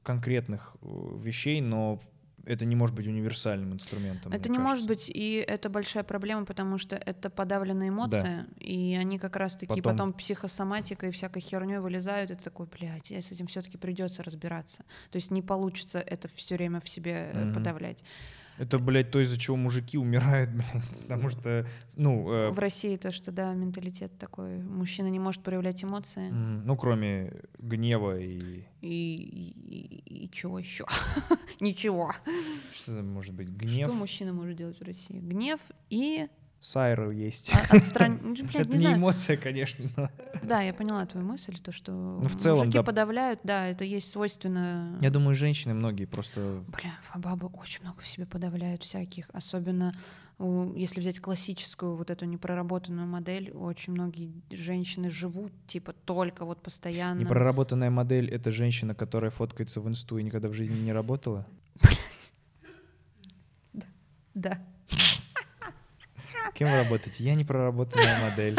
конкретных э, вещей, но это не может быть универсальным инструментом. Это не может кажется. быть, и это большая проблема, потому что это подавленные эмоции, и они как раз-таки Потом- потом, психосоматикой и всякой херней вылезают, и ты такой, блядь, я с этим все-таки придется разбираться. То есть не получится это все время в себе Мгм. подавлять. Это, блядь, то, из-за чего мужики умирают, <laughs> блядь, потому что, ну, э, В России то, что да, менталитет такой, мужчина не может проявлять эмоции, м, ну, кроме гнева и... и, и, и чего еще? <laughs> Ничего. Что может быть? Гнев? Что мужчина может делать в России? Гнев и Сайру есть. отстранение. <laughs> Это Блядь, не не знаю. эмоция, конечно, но... Да, я поняла твою мысль, то, что Ну, в целом, мужики да. подавляют, да, это есть свойственно... Я думаю, женщины многие просто... Бля, а бабы очень много в себе подавляют всяких, особенно если взять классическую вот эту непроработанную модель, очень многие женщины живут типа только вот постоянно. Непроработанная модель — это женщина, которая фоткается в инсту и никогда в жизни не работала. Да. Кем вы работаете? Я непроработанная модель.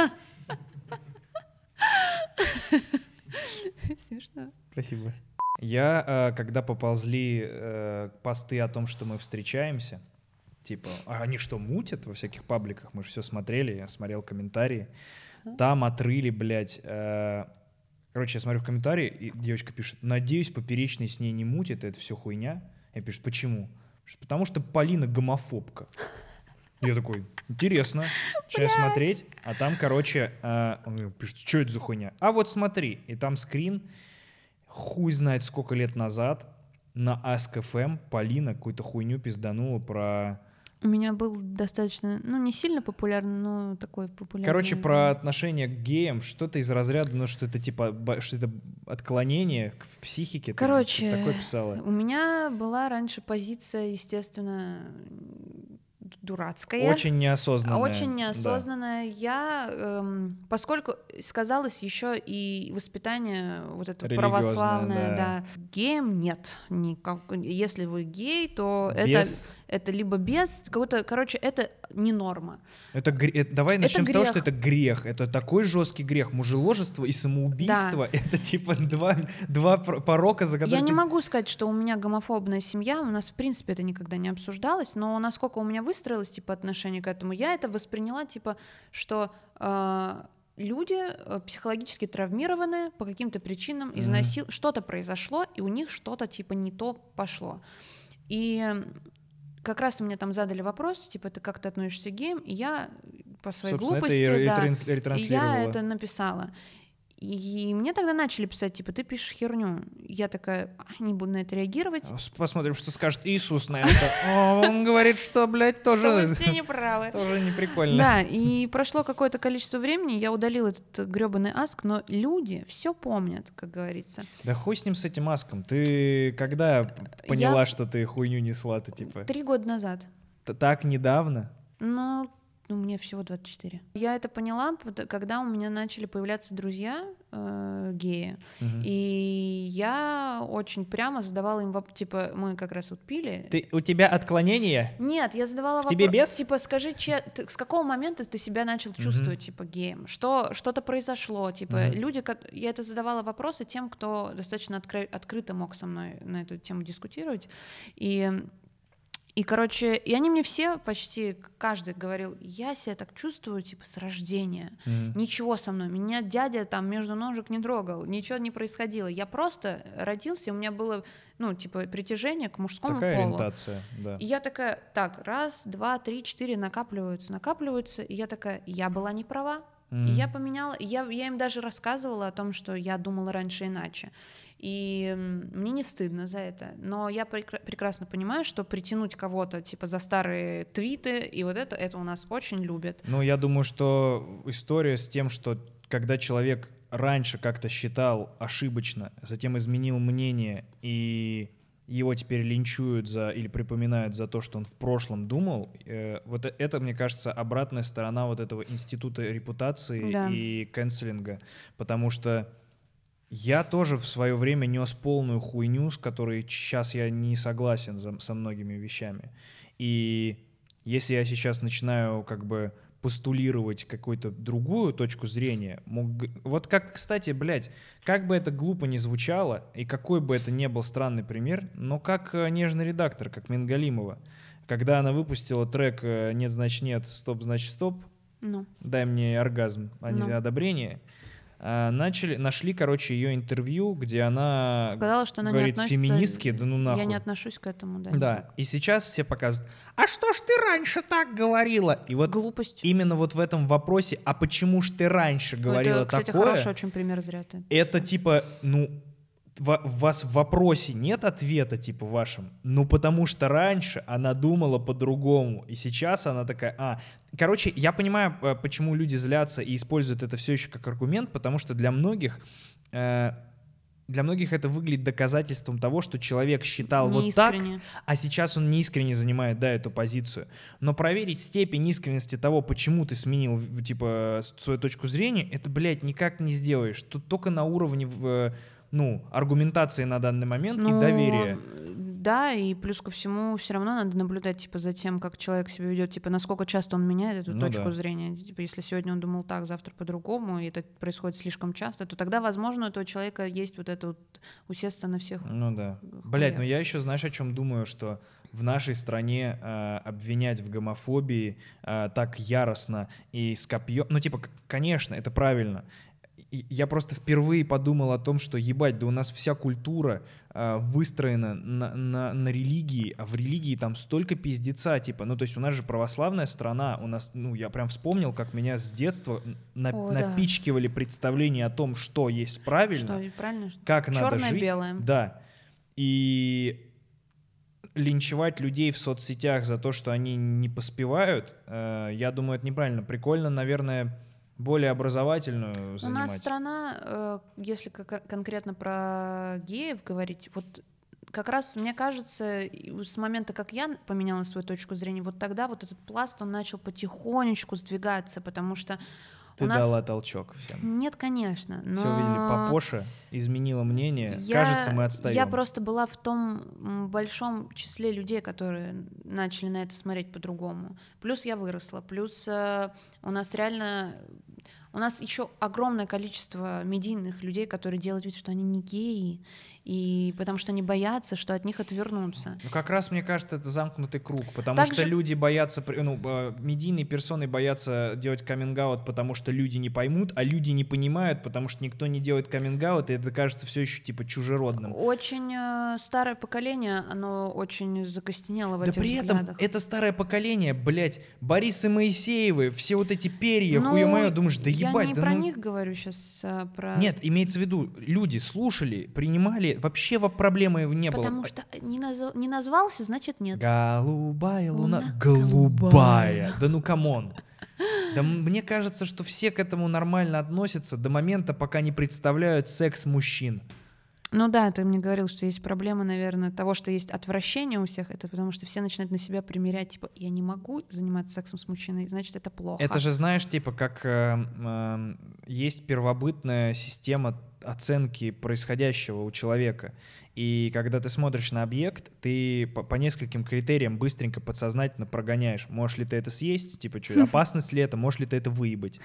Смешно. Спасибо. Я, э, когда поползли э, посты о том, что мы встречаемся, типа, а они что, мутят во всяких пабликах? Мы же все смотрели, я смотрел комментарии. Там отрыли, блядь. э, Короче, я смотрю в комментарии, и девочка пишет, надеюсь, поперечный с ней не мутит, это все хуйня. Я пишу, почему? Потому что Полина гомофобка. Я такой, интересно, сейчас смотреть. А там, короче, а, он пишет, что это за хуйня? А вот смотри, и там скрин, хуй знает сколько лет назад, на Ask.fm Полина какую-то хуйню пизданула про... У меня был достаточно, ну, не сильно популярный, но такой популярный. Короче, про отношение к геям, что-то из разряда, ну, что это типа, что это отклонение к- в психике. Короче, такое писала. У меня была раньше позиция, естественно, дурацкая. Очень неосознанно. Очень неосознанная. Я, эм, поскольку сказалось еще и воспитание вот это православное, да. да. Геем нет. Никак. Если вы гей, то Без- это, это либо без, какого-то, короче, это не норма. Это, гре- это- давай начнем с того, что это грех. Это такой жесткий грех. Мужеложество и самоубийство. Это типа два, два порока, за которые Я не ты- могу сказать, что у меня гомофобная семья, у нас в принципе это никогда не обсуждалось, но насколько у меня выстроилось типа отношение к этому, я это восприняла типа, что э, люди э, психологически травмированы по каким-то причинам, изнасил... что-то произошло, и у них что-то типа не то пошло. И как раз мне там задали вопрос, типа, ты как ты относишься к геям, и я по своей Собственно, это глупости, и ре- да, и я это написала. И мне тогда начали писать, типа, ты пишешь херню. Я такая, «А, не буду на это реагировать. Посмотрим, что скажет Иисус на это. Он говорит, что, блядь, тоже, все неправы. тоже не прикольно. Да, и прошло какое-то количество времени, я удалила этот гребаный аск, но люди все помнят, как говорится. Да хуй с ним, с этим маском. Ты когда поняла, что ты хуйню несла, ты типа... Три года назад. Так недавно? Ну, ну, мне всего 24. Я это поняла, когда у меня начали появляться друзья э, геи. Мгм. И я очень прямо задавала им вопрос, типа, мы как раз вот пили. Ты, у тебя отклонение? Нет, я задавала В тебе вопрос, бес? типа, скажи, че- ты- с какого момента ты себя начал чувствовать, типа, геем? Что, что-то произошло, типа, Мгм. люди, я это задавала вопросы тем, кто достаточно откры- открыто мог со мной на эту тему дискутировать, и и, короче, и они мне все, почти каждый говорил, я себя так чувствую, типа, с рождения. Мгм. Ничего со мной. Меня дядя там между ножек не трогал, ничего не происходило. Я просто родился, у меня было, ну, типа, притяжение к мужскому Такая полу. ориентация, да. И я такая, так, раз, два, три, четыре накапливаются, накапливаются. И я такая, я была не права. И Мгм. я поменяла, и я, я им даже рассказывала о том, что я думала раньше иначе. И мне не стыдно за это. Но я прекра- прекрасно понимаю, что притянуть кого-то типа за старые твиты и вот это, это у нас очень любят. Ну, я думаю, что история с тем, что когда человек раньше как-то считал ошибочно, затем изменил мнение, и его теперь линчуют за или припоминают за то, что он в прошлом думал, э, вот э- это, мне кажется, обратная сторона вот этого института репутации Да. и канцелинга, потому что я тоже в свое время нес полную хуйню, с которой сейчас я не согласен за- со многими вещами. И если я сейчас начинаю как бы постулировать какую-то другую точку зрения, мог вот как, кстати, блядь, как бы это глупо ни звучало, и какой бы это ни был странный пример, но как э, нежный редактор, как Мингалимова, когда она выпустила трек э, «Нет, значит нет, стоп, значит стоп», Ну, дай мне оргазм, а не Ну. одобрение, начали, нашли, короче, ее интервью, где она сказала, что она говорит, не относится... феминистки, да ну нахуй. Я не отношусь к этому, да. Да, и сейчас все показывают, а что ж ты раньше так говорила? И вот Глупость. именно вот в этом вопросе, а почему ж ты раньше говорила это, кстати, такое? хороший очень пример зря ты. Это типа, ну, в вас в вопросе нет ответа, типа, вашем, ну, потому что раньше она думала по-другому, и сейчас она такая, а, короче, я понимаю, э, почему люди злятся и используют это все еще как аргумент, потому что для многих, э, для многих это выглядит доказательством того, что человек считал вот так, Неискренне. а сейчас он неискренне занимает, да, эту позицию. Но проверить степень искренности того, почему ты сменил, типа, свою точку зрения, это, блядь, никак не сделаешь. Тут только на уровне, в, ну, аргументации на данный момент Ну, и доверия. Да, и плюс ко всему все равно надо наблюдать типа за тем, как человек себя ведет, типа насколько часто он меняет эту Ну точку да. зрения. Типа если сегодня он думал так, завтра по-другому, и это происходит слишком часто, то тогда, возможно, у этого человека есть вот это вот усесться на всех. Ну да. хуя. Блять, ну я еще, знаешь, о чем думаю, что в нашей стране э, обвинять в гомофобии э, так яростно и с копьем, ну типа, конечно, это правильно. Я просто впервые подумал о том, что ебать, да у нас вся культура а, выстроена на, на, на религии, а в религии там столько пиздеца, типа, ну то есть у нас же православная страна, у нас, ну я прям вспомнил, как меня с детства на- О, да. напичкивали представление о том, что есть правильно, Что, правильно? как надо жить. белое. Да. И линчевать людей в соцсетях за то, что они не поспевают, э, я думаю, это неправильно. Прикольно, наверное, более образовательную У нас занимать. страна, э, если конкретно про геев говорить, вот как раз, мне кажется, с момента, как я поменяла свою точку зрения, вот тогда вот этот пласт, он начал потихонечку сдвигаться, потому что Ты нас... дала толчок всем. Нет, конечно, но... Все увидели, Папоша изменила мнение. Я- Кажется, мы отстаем. Я просто была в том большом числе людей, которые начали на это смотреть по-другому. Плюс я выросла, плюс э, у нас реально... У нас еще огромное количество медийных людей, которые делают вид, что они не геи, и потому что они боятся, что от них отвернутся. Ну, как раз, мне кажется, это замкнутый круг, потому Так что люди боятся, ну, медийные персоны боятся делать каминг потому что люди не поймут, а люди не понимают, потому что никто не делает каминг и это кажется все еще типа чужеродным. Очень э, старое поколение, оно очень закостенело в Да этих при этом взглядах. это старое поколение, блядь, Борисы Моисеевы, все вот эти перья, Ну, хуя моё, думаешь, да я ебать, не да про ну... них говорю сейчас, а про... Нет, имеется в виду, люди слушали, принимали, вообще во проблемы не было. Потому что не, назв- не назвался, значит нет. Голубая луна. Луна Голубая. голубая. Да ну come on. Да мне кажется, что все к этому нормально относятся до момента, пока не представляют секс мужчин. Ну да, ты мне говорил, что есть проблема, наверное, того, что есть отвращение у всех, это потому что все начинают на себя примерять, типа, я не могу заниматься сексом с мужчиной, значит, это плохо. Это же, знаешь, типа, как э, э, есть первобытная система оценки происходящего у человека. И когда ты смотришь на объект, ты по, по нескольким критериям быстренько подсознательно прогоняешь. Можешь ли ты это съесть? Типа, что, <laughs> опасность ли это? Можешь ли ты это выебать?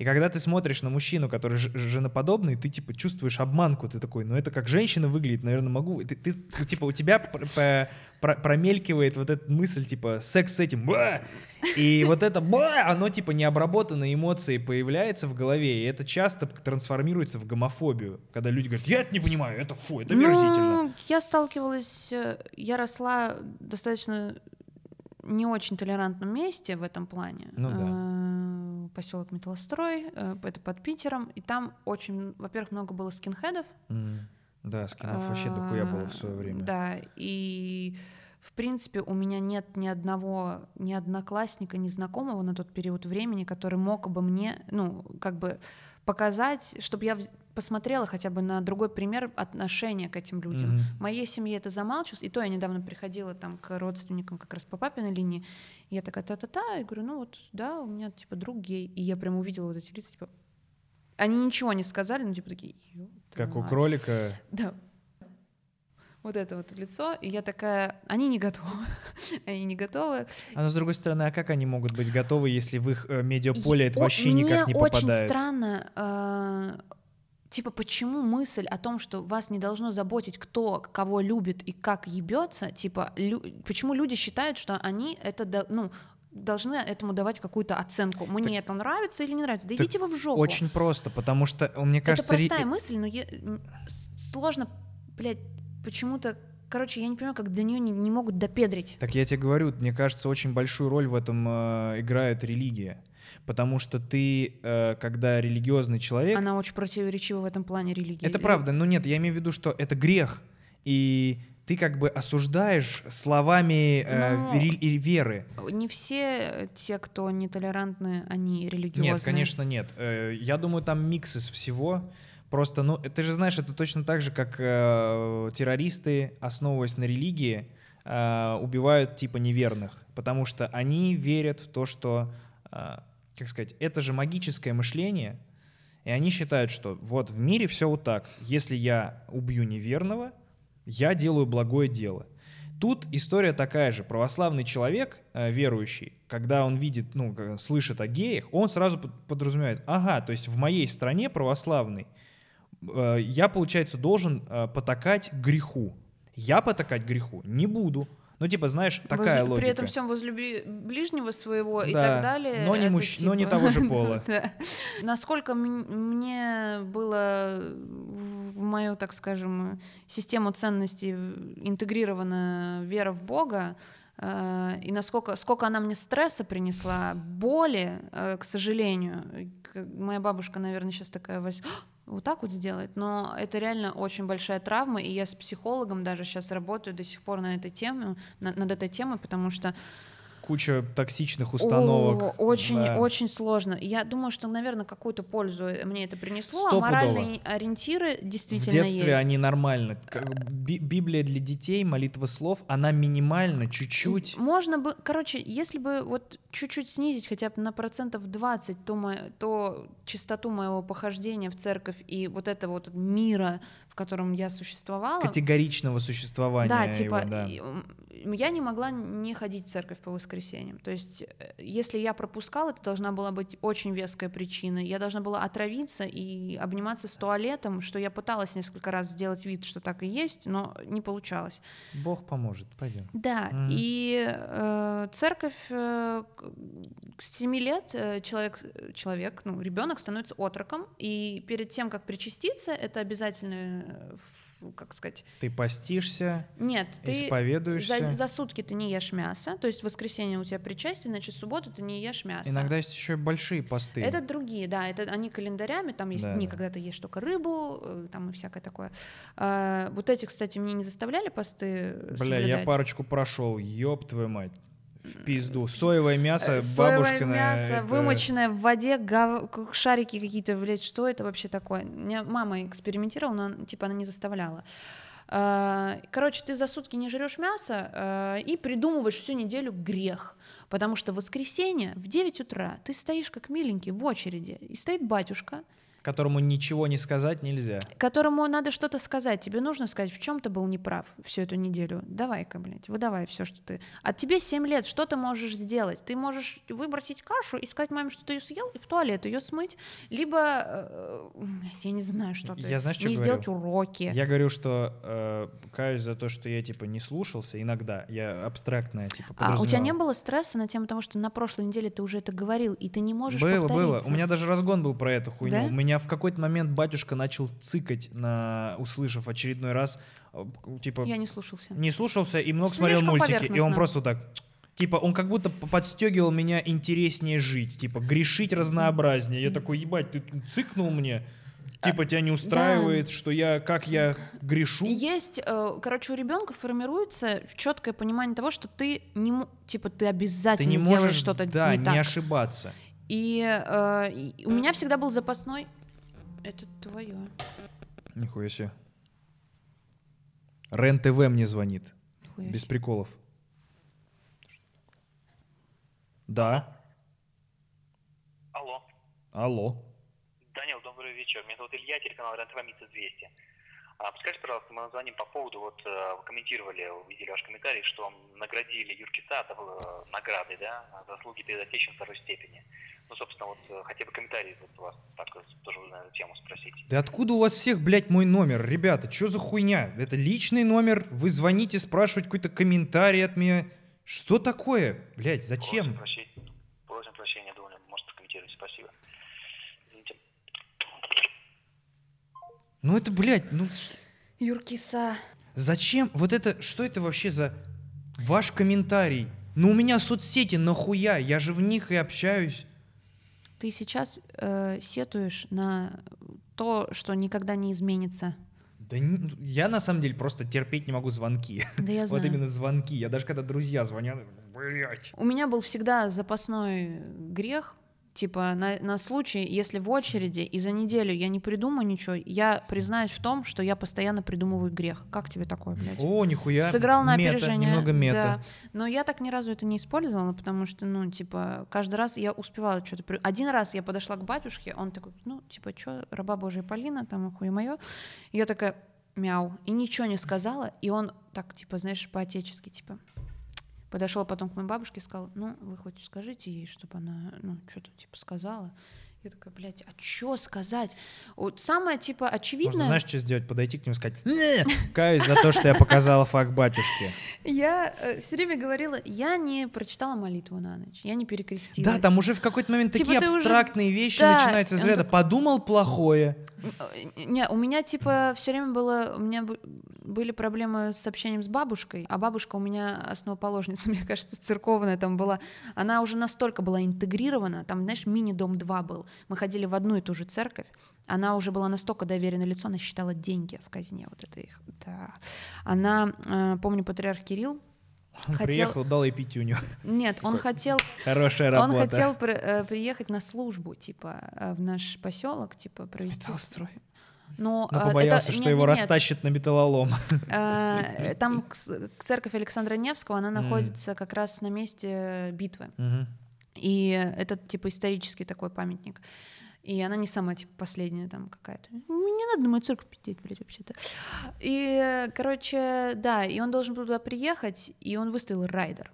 И когда ты смотришь на мужчину, который женоподобный, ты типа чувствуешь обманку, ты такой, ну это как женщина выглядит, наверное, могу. Ты, ты, ну, типа у тебя пр- п- пр- промелькивает вот эта мысль типа секс с этим, ба! и вот это ба, оно типа необработанные эмоции появляется в голове, и это часто трансформируется в гомофобию, когда люди говорят, я это не понимаю, это фу, это. Ну, я сталкивалась, э, я росла достаточно не очень толерантном месте в этом плане. Ну да. Поселок Металлострой, э, это под Питером, и там очень, во-первых, много было скинхедов. Да, скинов вообще дохуя было в свое А, время. Да, и в принципе у меня нет ни одного, ни одноклассника, ни знакомого на тот период времени, который мог бы мне, ну, как бы показать, чтобы я посмотрела хотя бы на другой пример отношения к этим людям. Мгм. В моей семье это замалчивалось, и то я недавно приходила там к родственникам как раз по папиной линии, и я такая та-та-та, и говорю, ну вот, да, у меня типа друг гей, и я прям увидела вот эти лица, типа, они ничего не сказали, ну типа такие, «Ёб Как у твою мать». кролика. Да. Вот это вот лицо, и я такая, они не готовы, <laughs> они не готовы. А но с другой стороны, а как они могут быть готовы, если в их э, медиаполе это вообще никак не Мне очень попадает? странно, э, типа, почему мысль о том, что вас не должно заботить, кто кого любит и как ебется, типа, лю- почему люди считают, что они это, ну, должны этому давать какую-то оценку. Мне это нравится или не нравится? Да так идите вы в жопу. Очень просто, потому что, э, мне кажется... это ре- простая мысль, но с- сложно, блядь, почему-то, короче, я не понимаю, как до нее не, не могут допедрить. Так я тебе говорю, мне кажется, очень большую роль в этом э, играет религия. Потому что ты, э, когда религиозный человек... Она очень противоречива в этом плане религии. Это правда, но нет, я имею в виду, что это грех. И ты как бы осуждаешь словами э, вери- веры. Не все те, кто нетолерантны, они религиозные. Нет, конечно, нет. Э, Я думаю, там микс из всего. Просто, ну, ты же знаешь, это точно так же, как э, террористы, основываясь на религии, э, убивают типа неверных, потому что они верят в то, что, э, как сказать, это же магическое мышление, и они считают, что вот в мире все вот так. Если я убью неверного, я делаю благое дело. Тут история такая же. Православный человек, э, верующий, когда он видит, ну, как- слышит о геях, он сразу под- подразумевает, ага, то есть в моей стране православный, э, я, получается, должен э, потакать греху. Я потакать греху не буду. Ну, типа, знаешь, такая Возлю- логика. При этом всем возлюби ближнего своего и Да, так далее. но не мужч- но не типа- того же <laughs> пола. Насколько мне было в мою, так скажем, систему ценностей интегрирована вера в Бога, э, и насколько сколько она мне стресса принесла, боли, э, к сожалению. Моя бабушка, наверное, сейчас такая вот так вот сделает, но это реально очень большая травма, и я с психологом даже сейчас работаю до сих пор на этой теме, на- над этой темой, потому что Куча токсичных установок. о, очень, да. очень сложно. Я думаю, что, наверное, какую-то пользу мне это принесло. А моральные ориентиры В действительно детстве есть. они нормально. Библия для детей, молитва слов, она минимальна, чуть-чуть. Можно бы, короче, если бы вот чуть-чуть снизить хотя бы на процентов 20 то, мо- то частоту моего похождения в церковь и вот этого вот мира, в котором я существовала. Категоричного существования Да, его, типа, да. Я не могла не ходить в церковь по воскресеньям. То есть, э, если я пропускала, это должна была быть очень веская причина. Я должна была отравиться и обниматься с туалетом, что я пыталась несколько раз сделать вид, что так и есть, но не получалось. Бог поможет, пойдем. Да, Мгм. и э, церковь э, к- с 7 лет э, человек, человек, ну, ребенок становится отроком, и перед тем, как причаститься, это обязательно, э, как сказать, Ты постишься, нет, ты исповедуешься. за, за сутки ты не ешь мясо, то есть в воскресенье у тебя причастие, значит, в субботу ты не ешь мясо. Иногда есть еще и большие посты. Это другие, да, это они календарями, там есть Да, дни, да. когда ты ешь только рыбу, э, там и всякое такое. А, вот эти, кстати, мне не заставляли посты Бля, я соблюдать. парочку прошел, ёб твою мать. В пизду. Соевое мясо, Э, Соевое бабушкино. мясо, это- вымоченное в воде, гав- шарики какие-то, блядь, что это вообще такое? Меня мама экспериментировала, но типа она не заставляла. А, Короче, ты за сутки не жрешь мясо а, и придумываешь всю неделю грех. Потому что в воскресенье в 9 утра ты стоишь как миленький в очереди, и стоит батюшка, Которому ничего не сказать нельзя. которому надо что-то сказать. Тебе нужно сказать, в чем ты был неправ всю эту неделю. Давай-ка, блядь, выдавай все, что ты... А тебе 7 лет, что ты можешь сделать? Ты можешь выбросить кашу и сказать маме, что ты ее съел, и в туалет ее смыть, либо, э, блядь, я не знаю, что ты... Я знаешь, что не говорю? сделать уроки. Я говорю, что э, каюсь за то, что я типа не слушался иногда. Я абстрактное типа А у тебя не было стресса на тему того, что на прошлой неделе ты уже это говорил, и ты не можешь Было, было. повториться? У меня даже разгон был про эту хуйню. Да? У меня в какой-то момент батюшка начал цикать, на, услышав очередной раз, э, типа, Я не слушался. не слушался и много Слишком смотрел мультики. И он просто так, типа, он как будто подстегивал меня интереснее жить, типа, грешить разнообразнее. Я такой, ебать, ты цикнул мне. Типа, тебя не устраивает, что я, как я грешу. Есть, э, короче, у ребенка формируется четкое понимание того, что ты не, типа, ты Ты обязательно не делаешь можешь, что-то да, не не так. ошибаться. И, э, и у меня всегда был запасной. Это твое. Нихуя себе. Рен ТВ мне звонит. Без приколов. Да. Алло. Алло. Данил, добрый вечер. Меня зовут Илья, телеканал РЕН-ТВ 200. А, подскажите, пожалуйста, мы звоним по поводу, вот э, вы комментировали, увидели ваш комментарий, что наградили Юркиса э, наградой, да, за заслуги перед Отечеством второй степени. Ну, собственно, вот э, хотя бы комментарий вот у вас так вот тоже на эту тему спросить. Да откуда у вас всех, блядь, мой номер? Ребята, что за хуйня? Это личный номер? Вы звоните спрашивать какой-то комментарий от меня? Что такое? Блядь, Просим зачем? прощения, просим прощения, думаю, может прокомментировать. Спасибо. Извините. Ну это, блядь, ну Юркиса. зачем? Вот это, что это вообще за ваш комментарий? Ну у меня соцсети, нахуя? Я же в них и общаюсь. Ты сейчас э, сетуешь на то, что никогда не изменится. Да не- я на самом деле просто терпеть не могу звонки. Да я <laughs> знаю. Вот именно звонки. Я даже когда друзья звонят, блядь. У меня был всегда запасной грех, типа на, на случай, если в очереди и за неделю я не придумаю ничего, я признаюсь в том, что я постоянно придумываю грех. Как тебе такое, блядь? О, нихуя. Сыграл на Мета, опережение. Немного мета. Да. Но я так ни разу это не использовала, потому что, ну, типа, каждый раз я успевала что-то... при- Один раз я подошла к батюшке, он такой, ну, типа, что, раба Божия Полина, там, охуе мое. Я такая, мяу, и ничего не сказала, и он так, типа, знаешь, по-отечески, типа, подошел потом к моей бабушке и сказал, ну, вы хоть скажите ей, чтобы она, ну, что-то, типа, сказала. Я такая, блядь, а что сказать? Вот самое, типа, очевидное... Можно, знаешь, что сделать? Подойти к нему и сказать, «Не, каюсь за то, что я показала факт батюшке. Я все время говорила, я не прочитала молитву на ночь, я не перекрестилась. Да, там уже в какой-то момент Типа такие уже- абстрактные вещи Да, начинаются из ряда. так- Подумал плохое. Э, Не, у меня типа все время было, у меня были проблемы с общением с бабушкой, а бабушка у меня основоположница, <laughs> мне кажется, церковная там была. Она уже настолько была интегрирована, там, знаешь, мини-дом 2 был. Мы ходили в одну и ту же церковь. Она уже была настолько доверенное лицо, она считала деньги в казне. Вот это их. Да. Она, э, помню, патриарх Кирилл. Он Хотел- приехал, дал ей пятюню. Нет, он хотел Хорошая Он работа. хотел при- э, приехать на службу, типа, э, в наш поселок, типа, провести. с- Металлстрой. Но, Но э, побоялся, это- что нет, его нет, нет. растащит на металлолом. Там к церковь Александра Невского, она находится как раз на месте битвы. Мгм. И это, типа, исторический такой памятник. И она не самая, типа, последняя там какая-то. «Ну, Не надо на мою церковь пиздеть, блядь, вообще-то. И, короче, да, и он должен был туда приехать, и он выставил райдер.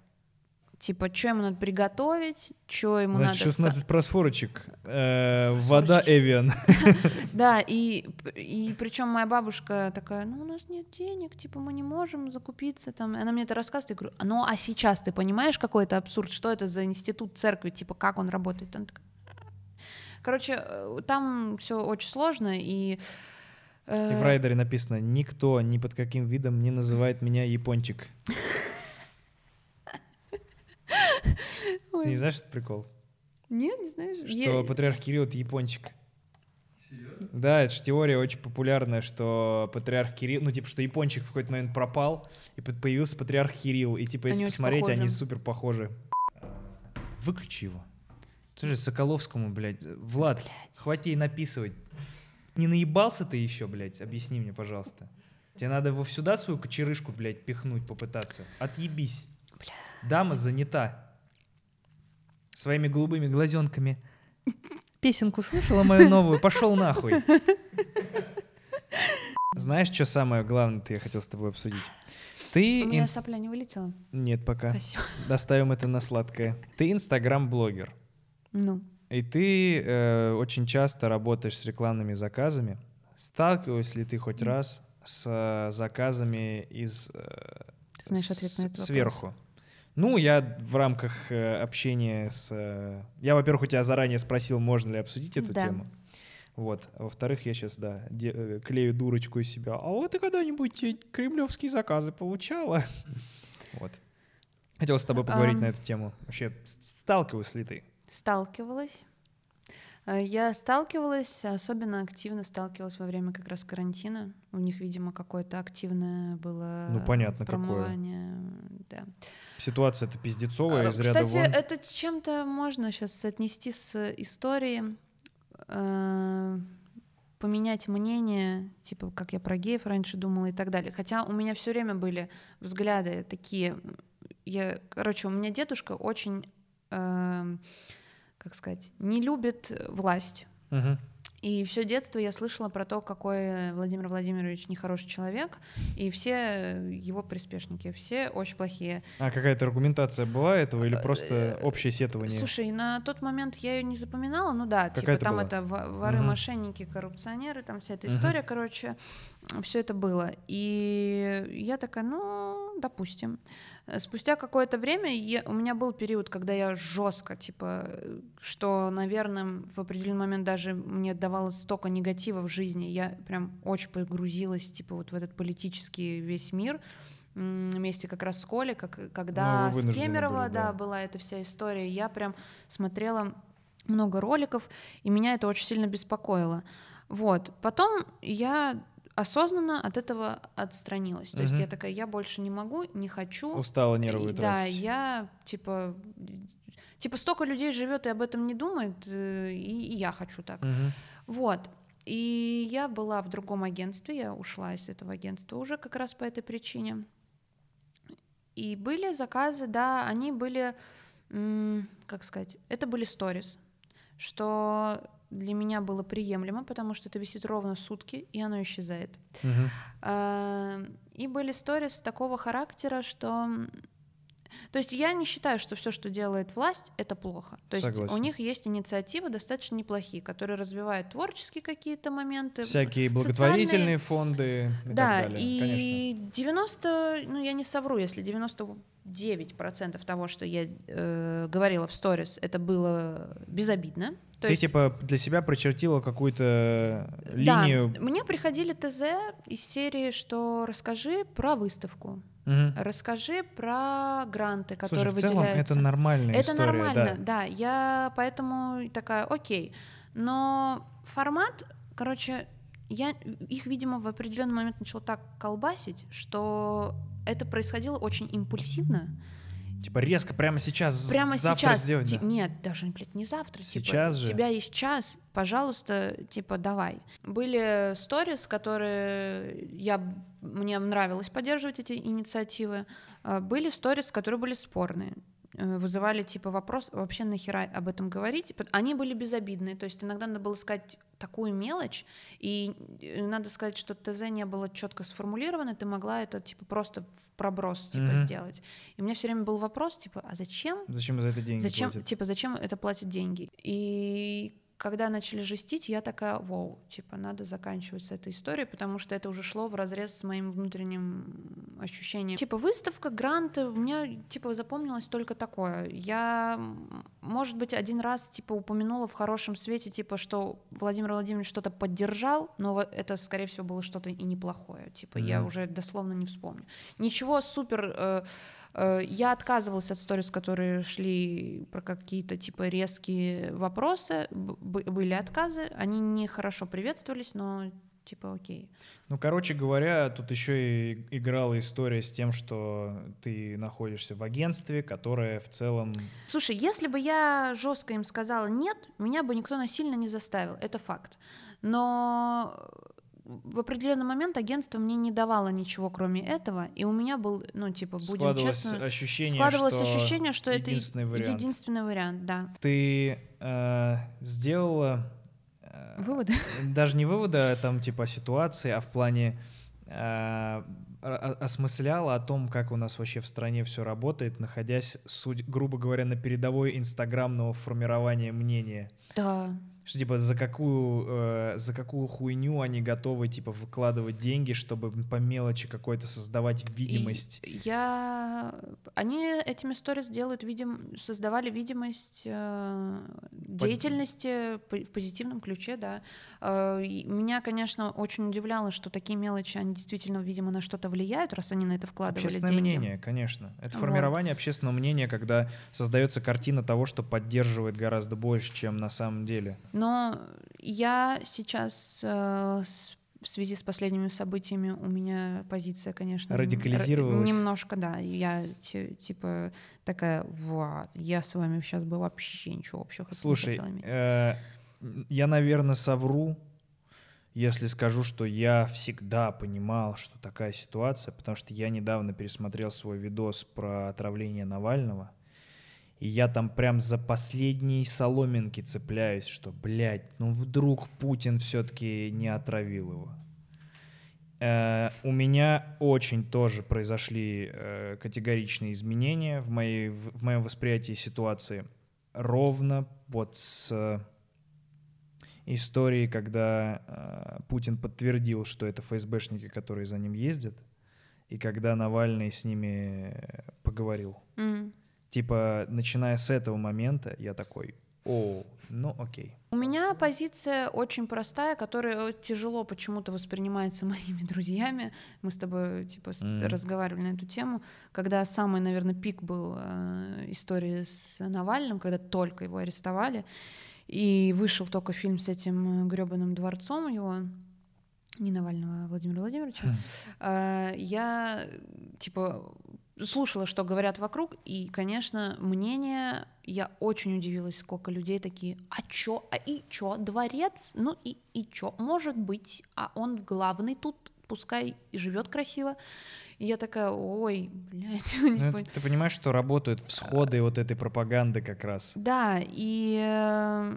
Типа, что ему надо приготовить, что ему Значит, надо... 16 просфорочек. Э, Вода. Эвиан. <laughs> Да, и, и причем моя бабушка такая, ну у нас нет денег, типа мы не можем закупиться там. Она мне это рассказывает, я говорю, ну а сейчас ты понимаешь, какой это абсурд, что это за институт церкви, типа как он работает? Она такая, Короче, э, там все очень сложно и... э, И в райдере написано, никто ни под каким видом не называет меня япончик. <laughs> Ты не знаешь этот прикол? Нет, не знаешь? Что Я- патриарх Кирилл — это япончик. Да, это же теория очень популярная, что патриарх Кирилл, ну, типа, что япончик в какой-то момент пропал, и появился патриарх Кирилл. И, типа, если Они посмотреть, они супер похожи. Выключи его. Слушай, Соколовскому, блядь, Влад, хватит ей написывать. Не наебался ты еще, блядь? Объясни мне, пожалуйста. Тебе надо его сюда свою кочерышку, блядь, пихнуть, попытаться. Отъебись. Дама занята. Своими голубыми глазенками. Песенку слышала мою новую? Пошел нахуй. Знаешь, что самое главное ты я хотел с тобой обсудить? Ты... У меня инс- сопля не вылетела. Нет, пока. Спасибо. Доставим это на сладкое. Ты инстаграм-блогер. Ну, И ты э, очень часто работаешь с рекламными заказами. Сталкивалась ли ты хоть раз с э, заказами из э, знаешь ответ на этот вопрос. Ну, я в рамках э, общения с... э, я, во-первых, у тебя заранее спросил, можно ли обсудить эту Да. тему. Вот. А во-вторых, я сейчас, да, де- э, клею дурочку из себя. А вот ты когда-нибудь кремлевские заказы получала? <laughs> Вот. Хотел с тобой поговорить на эту тему. Вообще, сталкивалась ли ты? Сталкивалась. Э, Я сталкивалась, особенно активно сталкивалась во время как раз карантина. У них, видимо, какое-то активное было Ну, понятно, какое. промывание. Да. Ситуация это пиздецовая А, из ряда Кстати, вон. это чем-то можно сейчас отнести с историей, э, поменять мнение, типа, как я про геев раньше думала и так далее. Хотя у меня все время были взгляды такие. Я, короче, у меня дедушка очень, э, как сказать, не любит власть. Мгм. И все детство я слышала про то, какой Владимир Владимирович нехороший человек, и все его приспешники, все очень плохие. А какая-то аргументация была этого или Э, просто общее сетование? Слушай, на тот момент я ее не запоминала, ну да, типа Какая-то там была. это во- воры, Мгм. мошенники, коррупционеры, там вся эта история, короче, все это было. И я такая, ну, допустим. Э, Спустя какое-то время я- у меня был период, когда я жестко, типа, э, что, наверное, в определенный момент даже мне давало столько негатива в жизни, я прям очень погрузилась, типа, вот в этот политический весь мир, вместе как раз с Колей, как, когда Ну, с Кемерово, были, да. да, была эта вся история, я прям смотрела много роликов, и меня это очень сильно беспокоило. Вот. Потом я осознанно от этого отстранилась. То есть Мгм. я такая, я больше не могу, не хочу. Устала нервы И Да, тратить. я типа типа столько людей живет и об этом не думает, э, и, и я хочу так. Мгм. Вот. И я была в другом агентстве, я ушла из этого агентства уже как раз по этой причине. И были заказы, да, они были, как сказать, это были сторис, что для меня было приемлемо, потому что это висит ровно сутки, и оно исчезает. А, И были сторис такого характера, что То есть я не считаю, что все, что делает власть, это плохо. То есть Согласен. у них есть инициативы достаточно неплохие, которые развивают творческие какие-то моменты. Всякие социальные- благотворительные фонды и да, так далее. Конечно. и 90, ну я не совру, если 99% того, что я э, говорила в сторис, это было безобидно. То Ты есть, типа для себя прочертила какую-то да, линию. мне приходили ТЗ из серии, что расскажи про выставку, Мгм. расскажи про гранты, Слушай, которые в целом выделяются. это нормальная Это история, нормально, да. да. Я поэтому такая, окей. Но формат, короче, я их, видимо, в определенный момент начала так колбасить, что это происходило очень импульсивно. Типа резко прямо сейчас, Прямо завтра сейчас. сделать. ти- да. Нет, даже, блядь, не завтра. типа, Сейчас же. У тебя есть час, пожалуйста, типа, давай. Были сторис, которые я мне нравилось поддерживать эти инициативы. А, Были сторис, которые были спорные вызывали типа вопрос вообще нахера об этом говорить они были безобидные то есть иногда надо было сказать такую мелочь и э, надо сказать что ТЗ не было четко сформулировано ты могла это типа просто в проброс типа Мгм. сделать и у меня все время был вопрос типа а зачем Зачем за это деньги Зачем, платят? типа, зачем это платят деньги? И когда начали жестить, я такая, вау, типа, надо заканчивать с этой историей, потому что это уже шло в разрез с моим внутренним ощущением. Типа, выставка, гранты, у меня, типа, запомнилось только такое. Я, может быть, один раз, типа, упомянула в хорошем свете, типа, что Владимир Владимирович что-то поддержал, но это, скорее всего, было что-то и неплохое. Типа, я Мгм. уже дословно не вспомню. Ничего супер... э, Э, Я отказывалась от сторис, которые шли про какие-то типа резкие вопросы. Б- бы- Были отказы, они не хорошо приветствовались, но типа окей. Ну, короче говоря, тут еще и играла история с тем, что ты находишься в агентстве, которое в целом... Слушай, если бы я жестко им сказала нет, меня бы никто насильно не заставил, это факт. Но в определенный момент агентство мне не давало ничего, кроме этого, и у меня был, ну типа, будем складывалось честно, ощущение, складывалось что ощущение, что это единственный вариант. единственный вариант, да. Ты э, сделала... Выводы? <laughs> даже не вывода, а там типа ситуации, а в плане э, о- о- осмысляла о том, как у нас вообще в стране все работает, находясь, суть, грубо говоря, на передовой инстаграмного формирования мнения. Да. Что типа за какую э, за какую хуйню они готовы типа выкладывать деньги, чтобы по мелочи какой-то создавать видимость. И я... Они этими сторис делают, видим... создавали видимость э, деятельности по- в позитивном ключе, да. Э, меня, конечно, очень удивляло, что такие мелочи, они действительно, видимо, на что-то влияют, раз они на это вкладывали Общественное деньги. мнение, конечно. Это Вот. формирование общественного мнения, когда создается картина того, что поддерживает гораздо больше, чем на самом деле. Но я сейчас э, с- в связи с последними событиями у меня позиция, конечно, Радикализировалась? Немножко, да. Я ти- типа такая, вот, я с вами сейчас бы вообще ничего общего не Слушай, хотела иметь. э, я, наверное, совру, если скажу, что я всегда понимал, что такая ситуация, потому что я недавно пересмотрел свой видос про отравление Навального, и я там прям за последние соломинки цепляюсь, что, блядь, ну вдруг Путин все-таки не отравил его. Э, у меня очень тоже произошли э, категоричные изменения в, моей, в моем восприятии ситуации. Ровно вот с э, историей, когда э, Путин подтвердил, что это ФСБшники, которые за ним ездят, и когда Навальный с ними э, поговорил. М. Типа, начиная с этого момента, я такой, о, ну окей. У меня позиция очень простая, которая тяжело почему-то воспринимается <laughs> моими друзьями. Мы с тобой типа Мгм. разговаривали на эту тему, когда самый, наверное, пик был э, истории с Навальным, когда только его арестовали, и вышел только фильм с этим гребаным дворцом его, не Навального, а Владимира Владимировича. Хм. Э, я типа слушала, что говорят вокруг, и, конечно, мнение, я очень удивилась, сколько людей такие, а чё, а и чё, дворец, ну и, и чё, может быть, а он главный тут, пускай и живет красиво. И я такая, ой, блядь, <laughs> Ну, это ты понимаешь, что работают всходы вот этой пропаганды как раз. да, и, э,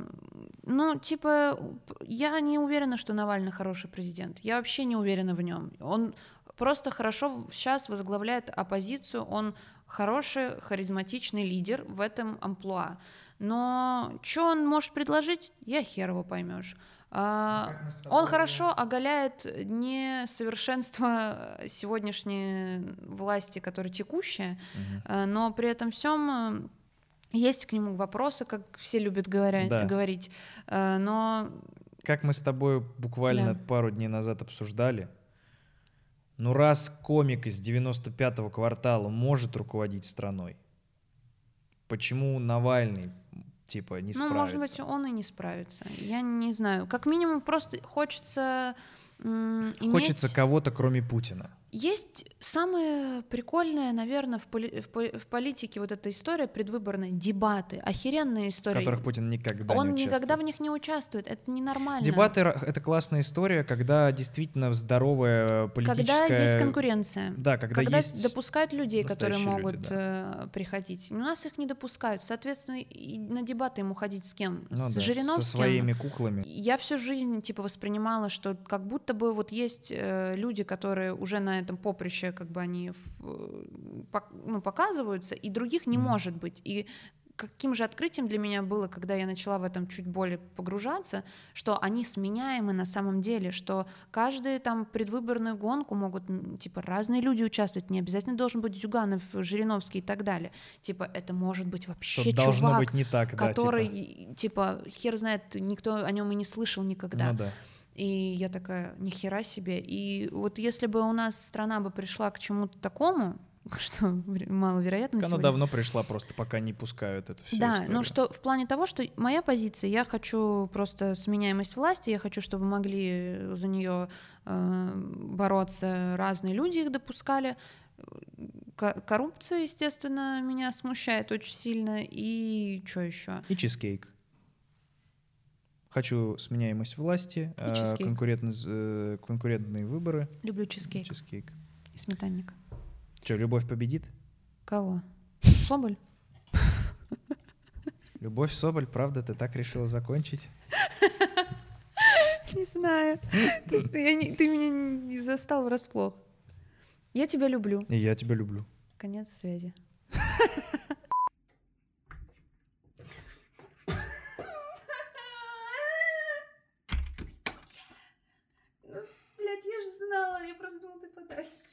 ну, типа, я не уверена, что Навальный хороший президент. Я вообще не уверена в нем. Он просто хорошо сейчас возглавляет оппозицию, он хороший, харизматичный лидер в этом амплуа. Но что он может предложить, я хер его поймешь. А, он хорошо оголяет несовершенство сегодняшней власти, которая текущая, а, но при этом всем есть к нему вопросы, как все любят говоря- Да. говорить. А, Но Как мы с тобой буквально Да. пару дней назад обсуждали, ну раз комик из 95-го квартала может руководить страной, почему Навальный типа не Ну, справится? может быть, он и не справится. Я не знаю. Как минимум, просто хочется иметь... Хочется кого-то, кроме Путина. Есть самое прикольное, наверное, в, поли- в по- в политике вот эта история предвыборная, дебаты, охеренная В история. которых Путин никогда Он не никогда в них не участвует, это ненормально. Дебаты это классная история, когда действительно здоровая политическая. Когда есть конкуренция. Да, когда, Когда, есть. допускают людей, которые настоящие люди, могут э, приходить. У нас их не допускают. Соответственно, на дебаты им уходить с кем? Ну с да, Жириновским? со своими куклами. Я всю жизнь типа воспринимала, что как будто бы вот есть э, люди, которые уже на этом поприще, как бы они э, ну, показываются, и других не Мгм. может быть. И каким же открытием для меня было, когда я начала в этом чуть более погружаться, что они сменяемы на самом деле, что каждую там предвыборную гонку могут типа разные люди участвовать, не обязательно должен быть Зюганов, Жириновский и так далее. Типа это может быть вообще должно чувак, быть не так, да, который типа. типа хер знает, никто о нем и не слышал никогда. Ну да. И я такая, ни хера себе. И вот если бы у нас страна бы пришла к чему-то такому, <laughs> что маловероятно Она сегодня. давно пришла, просто пока не пускают эту всю Да, историю. ну что в плане того, что моя позиция, я хочу просто сменяемость власти, я хочу, чтобы могли за нее бороться разные люди, их допускали. Ко- Коррупция, естественно, меня смущает очень сильно. И что еще? И чизкейк. Хочу сменяемость власти, э, конкурентность, э, конкурентные выборы. Люблю чизкейк Чизкейк. и сметанник. Что, любовь победит? Кого? <laughs> Соболь? Любовь Соболь, правда, ты так решила закончить? <laughs> Не знаю. Ты, не- ты меня не застал врасплох. Я тебя люблю. И я тебя люблю. Конец связи. <laughs> Блять, я же знала, я просто думала, ты подальше.